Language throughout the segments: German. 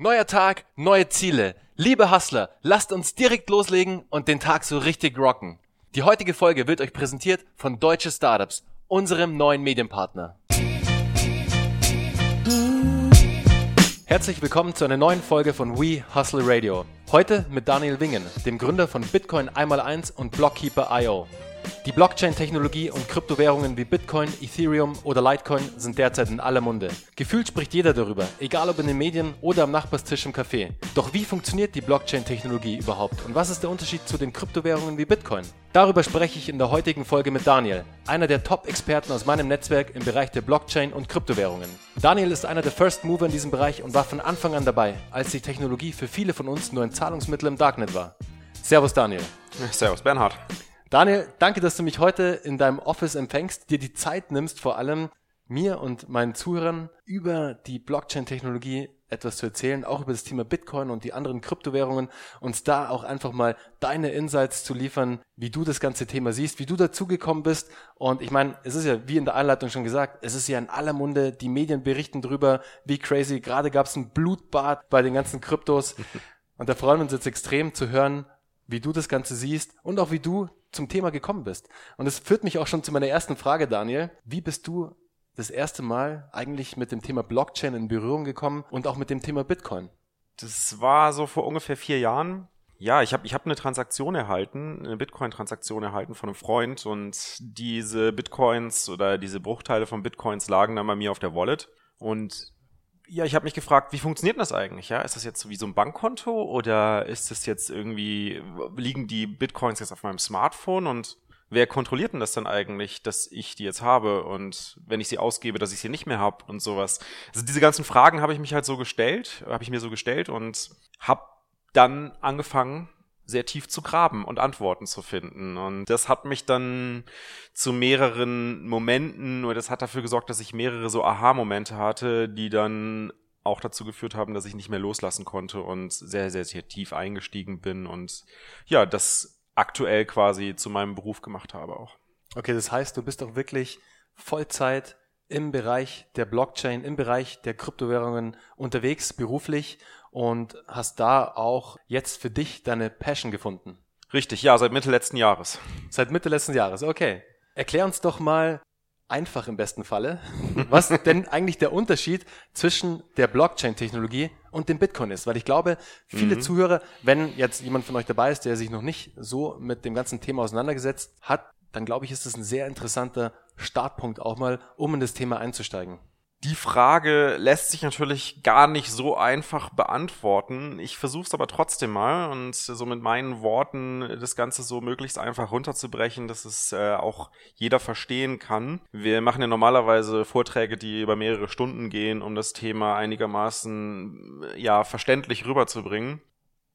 Neuer Tag, neue Ziele. Liebe Hustler, lasst uns direkt loslegen und den Tag so richtig rocken. Die heutige Folge wird euch präsentiert von Deutsche Startups, unserem neuen Medienpartner. Herzlich willkommen zu einer neuen Folge von We Hustle Radio. Heute mit Daniel Wingen, dem Gründer von Bitcoin 1x1 und Blockkeeper.io. Die Blockchain-Technologie und Kryptowährungen wie Bitcoin, Ethereum oder Litecoin sind derzeit in aller Munde. Gefühlt spricht jeder darüber, egal ob in den Medien oder am Nachbarstisch im Café. Doch wie funktioniert die Blockchain-Technologie überhaupt und was ist der Unterschied zu den Kryptowährungen wie Bitcoin? Darüber spreche ich in der heutigen Folge mit Daniel, einer der Top-Experten aus meinem Netzwerk im Bereich der Blockchain und Kryptowährungen. Daniel ist einer der First Mover in diesem Bereich und war von Anfang an dabei, als die Technologie für viele von uns nur ein Zahlungsmittel im Darknet war. Servus Daniel. Servus Bernhard. Daniel, danke, dass du mich heute in deinem Office empfängst, dir die Zeit nimmst, vor allem mir und meinen Zuhörern über die Blockchain-Technologie etwas zu erzählen, auch über das Thema Bitcoin und die anderen Kryptowährungen, uns da auch einfach mal deine Insights zu liefern, wie du das ganze Thema siehst, wie du dazugekommen bist. Und ich meine, es ist ja, wie in der Einleitung schon gesagt, es ist ja in aller Munde, die Medien berichten drüber, wie crazy. Gerade gab es ein Blutbad bei den ganzen Kryptos. Und da freuen wir uns jetzt extrem zu hören, wie du das Ganze siehst und auch wie du zum Thema gekommen bist. Und es führt mich auch schon zu meiner ersten Frage, Daniel. Wie bist du das erste Mal eigentlich mit dem Thema Blockchain in Berührung gekommen und auch mit dem Thema Bitcoin? Das war so vor ungefähr vier Jahren. Ja, ich habe ich hab eine Transaktion erhalten, eine Bitcoin-Transaktion erhalten von einem Freund und diese Bitcoins oder diese Bruchteile von Bitcoins lagen dann bei mir auf der Wallet und ja, ich habe mich gefragt, wie funktioniert das eigentlich? Ja, ist das jetzt wie so ein Bankkonto oder ist das jetzt irgendwie liegen die Bitcoins jetzt auf meinem Smartphone und wer kontrolliert denn das dann eigentlich, dass ich die jetzt habe und wenn ich sie ausgebe, dass ich sie nicht mehr habe und sowas? Also diese ganzen Fragen habe ich mich halt so gestellt, habe ich mir so gestellt und habe dann angefangen sehr tief zu graben und Antworten zu finden. Und das hat mich dann zu mehreren Momenten, oder das hat dafür gesorgt, dass ich mehrere so Aha-Momente hatte, die dann auch dazu geführt haben, dass ich nicht mehr loslassen konnte und sehr, sehr, sehr tief eingestiegen bin und ja, das aktuell quasi zu meinem Beruf gemacht habe auch. Okay, das heißt, du bist auch wirklich Vollzeit im Bereich der Blockchain, im Bereich der Kryptowährungen unterwegs, beruflich und hast da auch jetzt für dich deine Passion gefunden. Richtig, ja, seit Mitte letzten Jahres. Seit Mitte letzten Jahres, okay. Erklär uns doch mal einfach im besten Falle, was denn eigentlich der Unterschied zwischen der Blockchain-Technologie und dem Bitcoin ist. Weil ich glaube, viele mhm. Zuhörer, wenn jetzt jemand von euch dabei ist, der sich noch nicht so mit dem ganzen Thema auseinandergesetzt hat, dann glaube ich, ist es ein sehr interessanter Startpunkt auch mal, um in das Thema einzusteigen. Die Frage lässt sich natürlich gar nicht so einfach beantworten. Ich versuche es aber trotzdem mal und so mit meinen Worten das Ganze so möglichst einfach runterzubrechen, dass es äh, auch jeder verstehen kann. Wir machen ja normalerweise Vorträge, die über mehrere Stunden gehen, um das Thema einigermaßen ja verständlich rüberzubringen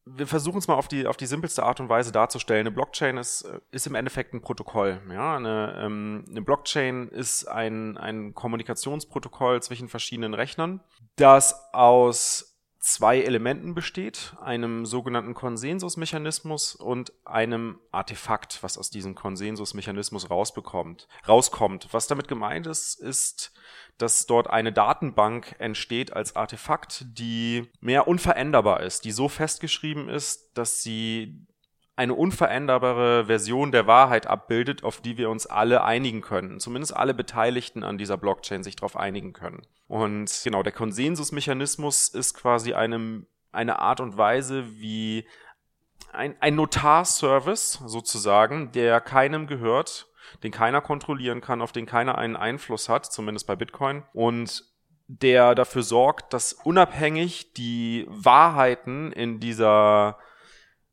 wir versuchen es mal auf die, auf die simpelste Art und Weise darzustellen. Eine Blockchain ist, äh, ist im Endeffekt ein Protokoll. Ja? Eine, ähm, eine Blockchain ist ein, ein Kommunikationsprotokoll zwischen verschiedenen Rechnern, das aus zwei Elementen besteht, einem sogenannten Konsensusmechanismus und einem Artefakt, was aus diesem Konsensusmechanismus rausbekommt, rauskommt. Was damit gemeint ist, ist dass dort eine Datenbank entsteht als Artefakt, die mehr unveränderbar ist, die so festgeschrieben ist, dass sie eine unveränderbare Version der Wahrheit abbildet, auf die wir uns alle einigen können. Zumindest alle Beteiligten an dieser Blockchain sich darauf einigen können. Und genau, der Konsensusmechanismus ist quasi eine, eine Art und Weise, wie ein, ein Notarservice sozusagen, der keinem gehört, den keiner kontrollieren kann, auf den keiner einen Einfluss hat, zumindest bei Bitcoin. Und der dafür sorgt, dass unabhängig die Wahrheiten in dieser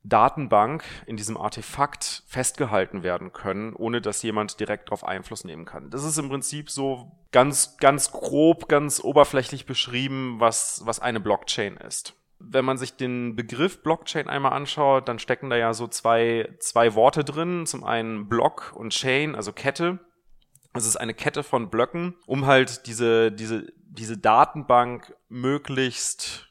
Datenbank, in diesem Artefakt festgehalten werden können, ohne dass jemand direkt darauf Einfluss nehmen kann. Das ist im Prinzip so ganz, ganz grob, ganz oberflächlich beschrieben, was, was eine Blockchain ist wenn man sich den Begriff Blockchain einmal anschaut, dann stecken da ja so zwei, zwei Worte drin. Zum einen Block und Chain, also Kette. Es ist eine Kette von Blöcken, um halt diese, diese, diese Datenbank möglichst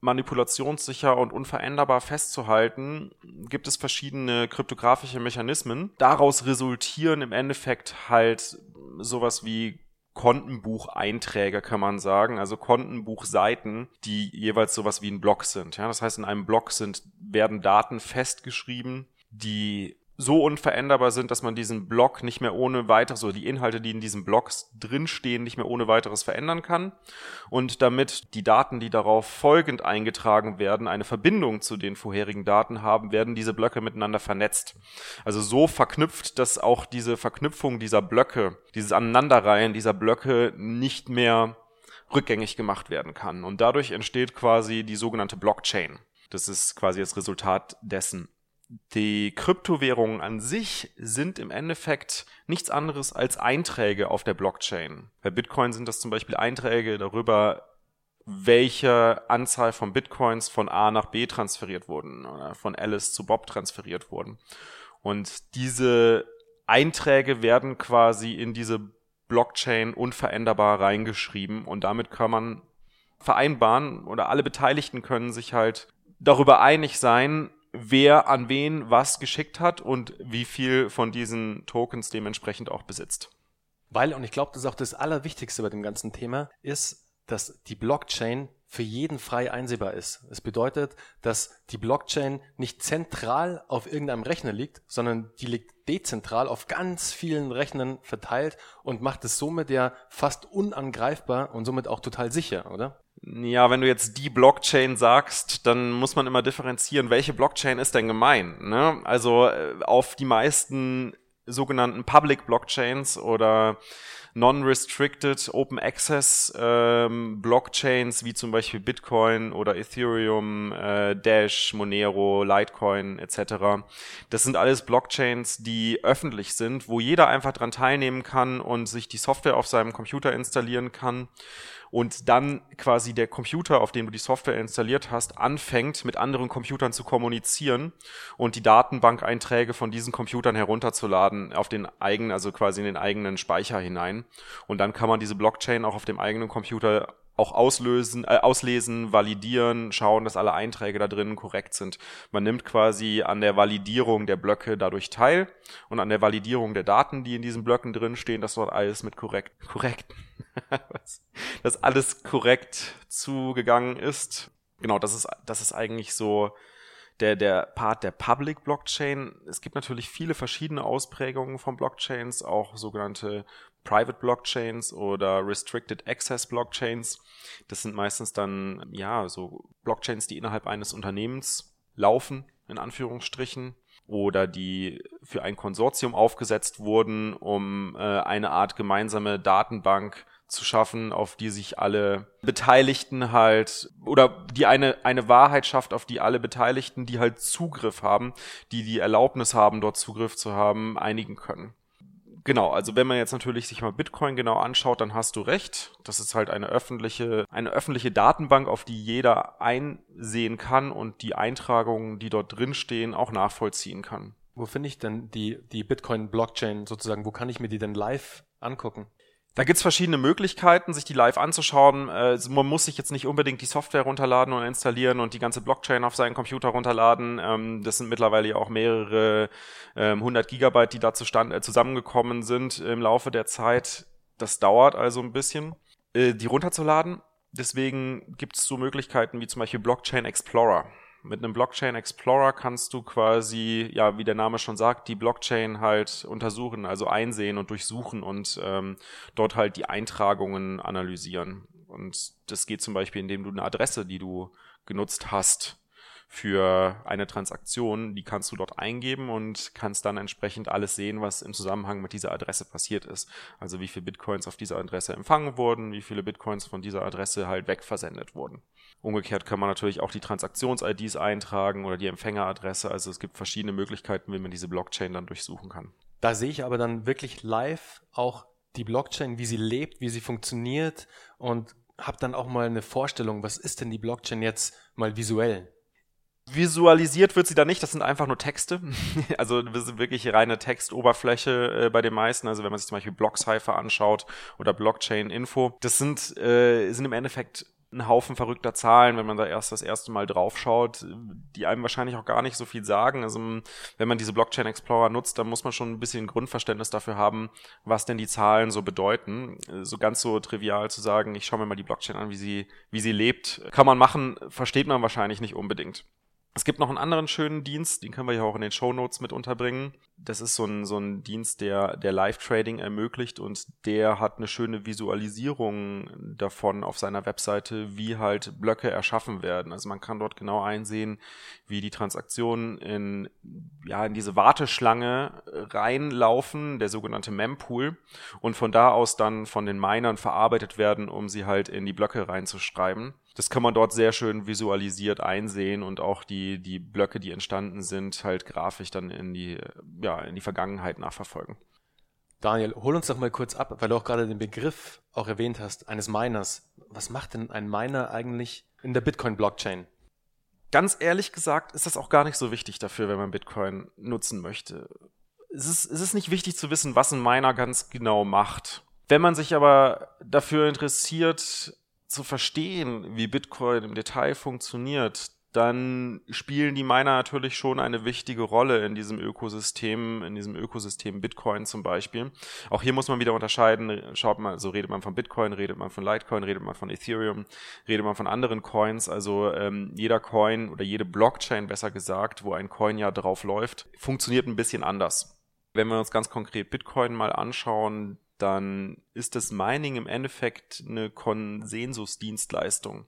manipulationssicher und unveränderbar festzuhalten, gibt es verschiedene kryptografische Mechanismen. Daraus resultieren im Endeffekt halt sowas wie Kontenbucheinträge, kann man sagen, also Kontenbuchseiten, die jeweils sowas wie ein Block sind. Ja, das heißt, in einem Block sind, werden Daten festgeschrieben, die so unveränderbar sind, dass man diesen Block nicht mehr ohne weiteres, so die Inhalte, die in diesen Blocks drinstehen, nicht mehr ohne weiteres verändern kann. Und damit die Daten, die darauf folgend eingetragen werden, eine Verbindung zu den vorherigen Daten haben, werden diese Blöcke miteinander vernetzt. Also so verknüpft, dass auch diese Verknüpfung dieser Blöcke, dieses Aneinanderreihen dieser Blöcke nicht mehr rückgängig gemacht werden kann. Und dadurch entsteht quasi die sogenannte Blockchain. Das ist quasi das Resultat dessen die Kryptowährungen an sich sind im Endeffekt nichts anderes als Einträge auf der Blockchain. Bei Bitcoin sind das zum Beispiel Einträge darüber, welche Anzahl von Bitcoins von A nach B transferiert wurden oder von Alice zu Bob transferiert wurden. Und diese Einträge werden quasi in diese Blockchain unveränderbar reingeschrieben und damit kann man vereinbaren oder alle Beteiligten können sich halt darüber einig sein, wer an wen was geschickt hat und wie viel von diesen Tokens dementsprechend auch besitzt. Weil, und ich glaube, das ist auch das Allerwichtigste bei dem ganzen Thema, ist, dass die Blockchain für jeden frei einsehbar ist. Es bedeutet, dass die Blockchain nicht zentral auf irgendeinem Rechner liegt, sondern die liegt dezentral auf ganz vielen Rechnern verteilt und macht es somit ja fast unangreifbar und somit auch total sicher, oder? Ja, wenn du jetzt die Blockchain sagst, dann muss man immer differenzieren, welche Blockchain ist denn gemein. Ne? Also äh, auf die meisten sogenannten Public Blockchains oder Non-Restricted Open Access ähm, Blockchains wie zum Beispiel Bitcoin oder Ethereum, äh, Dash, Monero, Litecoin etc. Das sind alles Blockchains, die öffentlich sind, wo jeder einfach dran teilnehmen kann und sich die Software auf seinem Computer installieren kann und dann quasi der Computer, auf dem du die Software installiert hast, anfängt mit anderen Computern zu kommunizieren und die Datenbankeinträge von diesen Computern herunterzuladen auf den eigenen, also quasi in den eigenen Speicher hinein. Und dann kann man diese Blockchain auch auf dem eigenen Computer auch auslösen, äh, auslesen, validieren, schauen, dass alle Einträge da drinnen korrekt sind. Man nimmt quasi an der Validierung der Blöcke dadurch teil und an der Validierung der Daten, die in diesen Blöcken drin stehen, dass dort alles mit korrekt, korrekt, dass alles korrekt zugegangen ist. Genau, das ist, das ist eigentlich so der, der Part der Public Blockchain. Es gibt natürlich viele verschiedene Ausprägungen von Blockchains, auch sogenannte Private Blockchains oder Restricted Access Blockchains. Das sind meistens dann, ja, so Blockchains, die innerhalb eines Unternehmens laufen, in Anführungsstrichen, oder die für ein Konsortium aufgesetzt wurden, um äh, eine Art gemeinsame Datenbank zu schaffen, auf die sich alle Beteiligten halt oder die eine eine Wahrheit schafft, auf die alle Beteiligten, die halt Zugriff haben, die die Erlaubnis haben, dort Zugriff zu haben, einigen können. Genau, also wenn man jetzt natürlich sich mal Bitcoin genau anschaut, dann hast du recht. Das ist halt eine öffentliche, eine öffentliche Datenbank, auf die jeder einsehen kann und die Eintragungen, die dort drin stehen, auch nachvollziehen kann. Wo finde ich denn die, die Bitcoin-Blockchain sozusagen? Wo kann ich mir die denn live angucken? Da gibt's verschiedene Möglichkeiten, sich die live anzuschauen. Äh, man muss sich jetzt nicht unbedingt die Software runterladen und installieren und die ganze Blockchain auf seinen Computer runterladen. Ähm, das sind mittlerweile auch mehrere ähm, 100 Gigabyte, die da äh, zusammengekommen sind im Laufe der Zeit. Das dauert also ein bisschen, äh, die runterzuladen. Deswegen gibt's so Möglichkeiten wie zum Beispiel Blockchain Explorer. Mit einem Blockchain Explorer kannst du quasi, ja, wie der Name schon sagt, die Blockchain halt untersuchen, also einsehen und durchsuchen und ähm, dort halt die Eintragungen analysieren. Und das geht zum Beispiel, indem du eine Adresse, die du genutzt hast, für eine Transaktion, die kannst du dort eingeben und kannst dann entsprechend alles sehen, was im Zusammenhang mit dieser Adresse passiert ist. Also wie viele Bitcoins auf dieser Adresse empfangen wurden, wie viele Bitcoins von dieser Adresse halt wegversendet wurden. Umgekehrt kann man natürlich auch die Transaktions-IDs eintragen oder die Empfängeradresse. Also es gibt verschiedene Möglichkeiten, wie man diese Blockchain dann durchsuchen kann. Da sehe ich aber dann wirklich live auch die Blockchain, wie sie lebt, wie sie funktioniert und habe dann auch mal eine Vorstellung, was ist denn die Blockchain jetzt mal visuell? Visualisiert wird sie da nicht, das sind einfach nur Texte. also das ist wirklich reine Textoberfläche äh, bei den meisten. Also wenn man sich zum Beispiel Blockcipher anschaut oder Blockchain-Info, das sind, äh, sind im Endeffekt ein Haufen verrückter Zahlen, wenn man da erst das erste Mal draufschaut, die einem wahrscheinlich auch gar nicht so viel sagen. Also wenn man diese Blockchain Explorer nutzt, dann muss man schon ein bisschen Grundverständnis dafür haben, was denn die Zahlen so bedeuten. So ganz so trivial zu sagen, ich schaue mir mal die Blockchain an, wie sie, wie sie lebt, kann man machen, versteht man wahrscheinlich nicht unbedingt. Es gibt noch einen anderen schönen Dienst, den können wir ja auch in den Show Notes mit unterbringen. Das ist so ein, so ein Dienst, der, der Live-Trading ermöglicht und der hat eine schöne Visualisierung davon auf seiner Webseite, wie halt Blöcke erschaffen werden. Also man kann dort genau einsehen, wie die Transaktionen in, ja, in diese Warteschlange reinlaufen, der sogenannte Mempool, und von da aus dann von den Minern verarbeitet werden, um sie halt in die Blöcke reinzuschreiben das kann man dort sehr schön visualisiert einsehen und auch die, die Blöcke, die entstanden sind, halt grafisch dann in die, ja, in die Vergangenheit nachverfolgen. Daniel, hol uns doch mal kurz ab, weil du auch gerade den Begriff auch erwähnt hast, eines Miners. Was macht denn ein Miner eigentlich in der Bitcoin-Blockchain? Ganz ehrlich gesagt ist das auch gar nicht so wichtig dafür, wenn man Bitcoin nutzen möchte. Es ist, es ist nicht wichtig zu wissen, was ein Miner ganz genau macht. Wenn man sich aber dafür interessiert, zu verstehen, wie Bitcoin im Detail funktioniert, dann spielen die Miner natürlich schon eine wichtige Rolle in diesem Ökosystem, in diesem Ökosystem Bitcoin zum Beispiel. Auch hier muss man wieder unterscheiden, schaut mal, so redet man von Bitcoin, redet man von Litecoin, redet man von Ethereum, redet man von anderen Coins. Also ähm, jeder Coin oder jede Blockchain besser gesagt, wo ein Coin ja drauf läuft, funktioniert ein bisschen anders. Wenn wir uns ganz konkret Bitcoin mal anschauen, dann ist das Mining im Endeffekt eine Konsensusdienstleistung.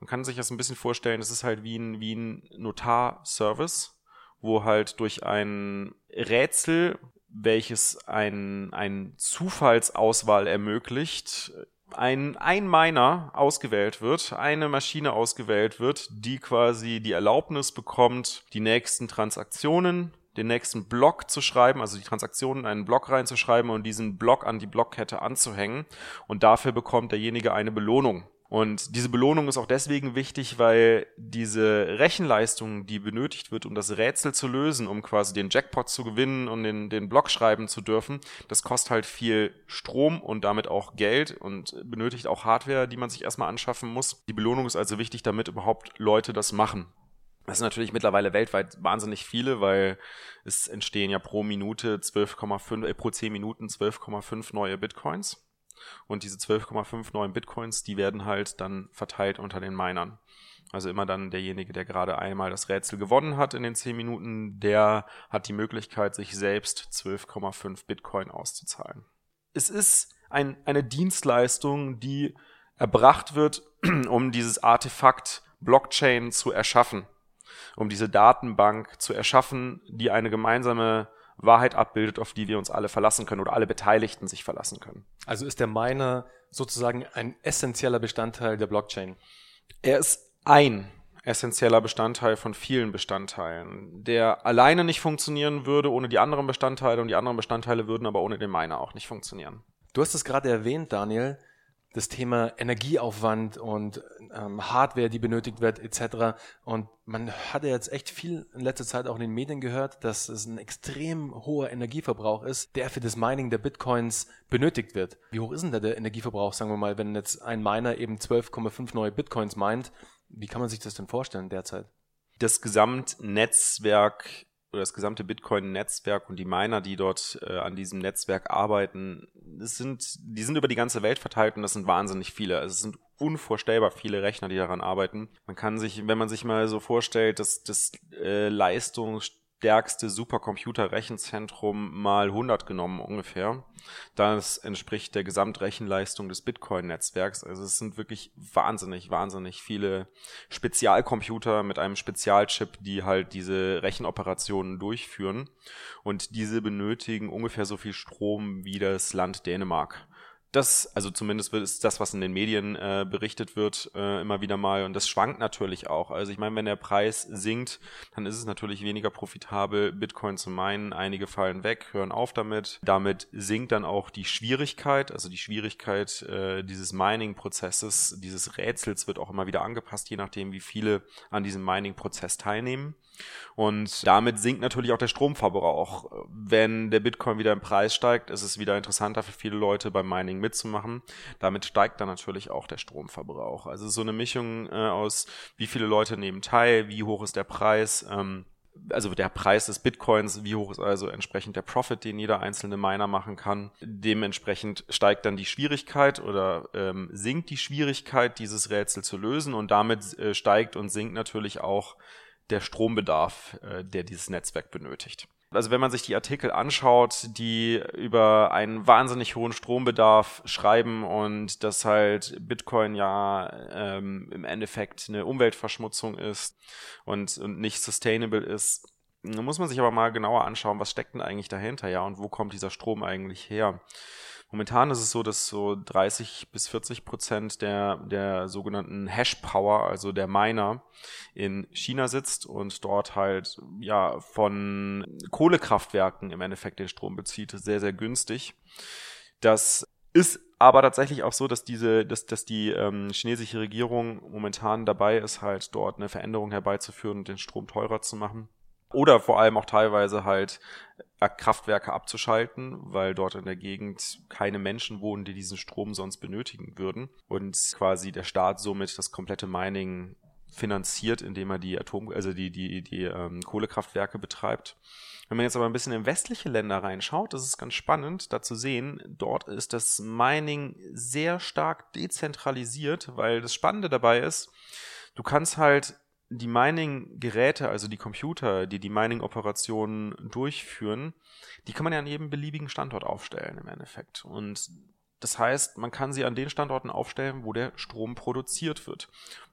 Man kann sich das ein bisschen vorstellen, es ist halt wie ein, wie ein Notar-Service, wo halt durch ein Rätsel, welches ein, ein Zufallsauswahl ermöglicht, ein, ein Miner ausgewählt wird, eine Maschine ausgewählt wird, die quasi die Erlaubnis bekommt, die nächsten Transaktionen den nächsten Block zu schreiben, also die Transaktionen in einen Block reinzuschreiben und diesen Block an die Blockkette anzuhängen. Und dafür bekommt derjenige eine Belohnung. Und diese Belohnung ist auch deswegen wichtig, weil diese Rechenleistung, die benötigt wird, um das Rätsel zu lösen, um quasi den Jackpot zu gewinnen und den, den Block schreiben zu dürfen, das kostet halt viel Strom und damit auch Geld und benötigt auch Hardware, die man sich erstmal anschaffen muss. Die Belohnung ist also wichtig, damit überhaupt Leute das machen. Das sind natürlich mittlerweile weltweit wahnsinnig viele, weil es entstehen ja pro Minute 12,5, äh, pro 10 Minuten 12,5 neue Bitcoins. Und diese 12,5 neuen Bitcoins, die werden halt dann verteilt unter den Minern. Also immer dann derjenige, der gerade einmal das Rätsel gewonnen hat in den 10 Minuten, der hat die Möglichkeit, sich selbst 12,5 Bitcoin auszuzahlen. Es ist ein, eine Dienstleistung, die erbracht wird, um dieses Artefakt Blockchain zu erschaffen um diese Datenbank zu erschaffen, die eine gemeinsame Wahrheit abbildet, auf die wir uns alle verlassen können oder alle Beteiligten sich verlassen können. Also ist der Miner sozusagen ein essentieller Bestandteil der Blockchain? Er ist ein essentieller Bestandteil von vielen Bestandteilen, der alleine nicht funktionieren würde ohne die anderen Bestandteile und die anderen Bestandteile würden aber ohne den Miner auch nicht funktionieren. Du hast es gerade erwähnt, Daniel das Thema Energieaufwand und ähm, Hardware, die benötigt wird, etc. Und man hat ja jetzt echt viel in letzter Zeit auch in den Medien gehört, dass es ein extrem hoher Energieverbrauch ist, der für das Mining der Bitcoins benötigt wird. Wie hoch ist denn da der Energieverbrauch, sagen wir mal, wenn jetzt ein Miner eben 12,5 neue Bitcoins meint? Wie kann man sich das denn vorstellen derzeit? Das Gesamtnetzwerk das gesamte Bitcoin-Netzwerk und die Miner, die dort äh, an diesem Netzwerk arbeiten, das sind, die sind über die ganze Welt verteilt und das sind wahnsinnig viele. Also es sind unvorstellbar viele Rechner, die daran arbeiten. Man kann sich, wenn man sich mal so vorstellt, dass das äh, Leistungs stärkste Supercomputer-Rechenzentrum mal 100 genommen ungefähr. Das entspricht der Gesamtrechenleistung des Bitcoin-Netzwerks. Also es sind wirklich wahnsinnig, wahnsinnig viele Spezialcomputer mit einem Spezialchip, die halt diese Rechenoperationen durchführen. Und diese benötigen ungefähr so viel Strom wie das Land Dänemark das, also zumindest ist das, was in den Medien äh, berichtet wird, äh, immer wieder mal. Und das schwankt natürlich auch. Also ich meine, wenn der Preis sinkt, dann ist es natürlich weniger profitabel, Bitcoin zu meinen. Einige fallen weg, hören auf damit. Damit sinkt dann auch die Schwierigkeit, also die Schwierigkeit äh, dieses Mining-Prozesses, dieses Rätsels wird auch immer wieder angepasst, je nachdem, wie viele an diesem Mining-Prozess teilnehmen. Und damit sinkt natürlich auch der Stromverbrauch. Wenn der Bitcoin wieder im Preis steigt, ist es wieder interessanter für viele Leute beim Mining mitzumachen. Damit steigt dann natürlich auch der Stromverbrauch. Also so eine Mischung äh, aus, wie viele Leute nehmen teil, wie hoch ist der Preis, ähm, also der Preis des Bitcoins, wie hoch ist also entsprechend der Profit, den jeder einzelne Miner machen kann. Dementsprechend steigt dann die Schwierigkeit oder ähm, sinkt die Schwierigkeit, dieses Rätsel zu lösen und damit äh, steigt und sinkt natürlich auch der Strombedarf, äh, der dieses Netzwerk benötigt. Also wenn man sich die Artikel anschaut, die über einen wahnsinnig hohen Strombedarf schreiben und dass halt Bitcoin ja ähm, im Endeffekt eine Umweltverschmutzung ist und, und nicht sustainable ist, dann muss man sich aber mal genauer anschauen, was steckt denn eigentlich dahinter, ja, und wo kommt dieser Strom eigentlich her? Momentan ist es so, dass so 30 bis 40 Prozent der, der sogenannten Hash Power, also der Miner, in China sitzt und dort halt ja von Kohlekraftwerken im Endeffekt den Strom bezieht. Sehr, sehr günstig. Das ist aber tatsächlich auch so, dass diese, dass, dass die ähm, chinesische Regierung momentan dabei ist, halt dort eine Veränderung herbeizuführen und den Strom teurer zu machen. Oder vor allem auch teilweise halt äh, Kraftwerke abzuschalten, weil dort in der Gegend keine Menschen wohnen, die diesen Strom sonst benötigen würden. Und quasi der Staat somit das komplette Mining finanziert, indem er die Atom, also die, die, die ähm, Kohlekraftwerke betreibt. Wenn man jetzt aber ein bisschen in westliche Länder reinschaut, das ist ganz spannend, da zu sehen, dort ist das Mining sehr stark dezentralisiert, weil das Spannende dabei ist, du kannst halt die Mining-Geräte, also die Computer, die die Mining-Operationen durchführen, die kann man ja an jedem beliebigen Standort aufstellen im Endeffekt. Und das heißt, man kann sie an den Standorten aufstellen, wo der Strom produziert wird.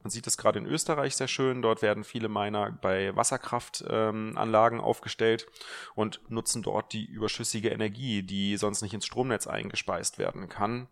Man sieht das gerade in Österreich sehr schön. Dort werden viele Miner bei Wasserkraftanlagen ähm, aufgestellt und nutzen dort die überschüssige Energie, die sonst nicht ins Stromnetz eingespeist werden kann.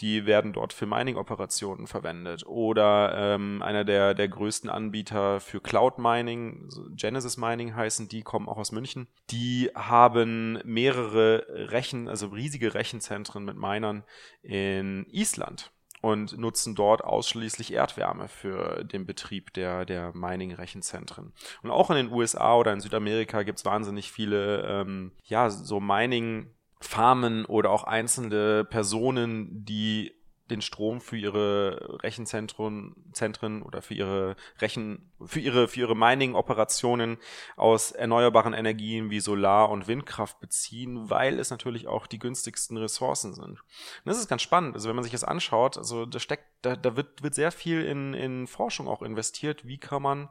Die werden dort für Mining-Operationen verwendet. Oder ähm, einer der, der größten Anbieter für Cloud Mining, Genesis Mining heißen, die kommen auch aus München. Die haben mehrere Rechen, also riesige Rechenzentren mit Minern in Island und nutzen dort ausschließlich Erdwärme für den Betrieb der, der Mining-Rechenzentren. Und auch in den USA oder in Südamerika gibt es wahnsinnig viele, ähm, ja, so Mining-Farmen oder auch einzelne Personen, die den Strom für ihre Rechenzentren Zentren oder für ihre Rechen für ihre für ihre Mining Operationen aus erneuerbaren Energien wie Solar und Windkraft beziehen, weil es natürlich auch die günstigsten Ressourcen sind. Und das ist ganz spannend, also wenn man sich das anschaut, also da steckt da, da wird wird sehr viel in in Forschung auch investiert, wie kann man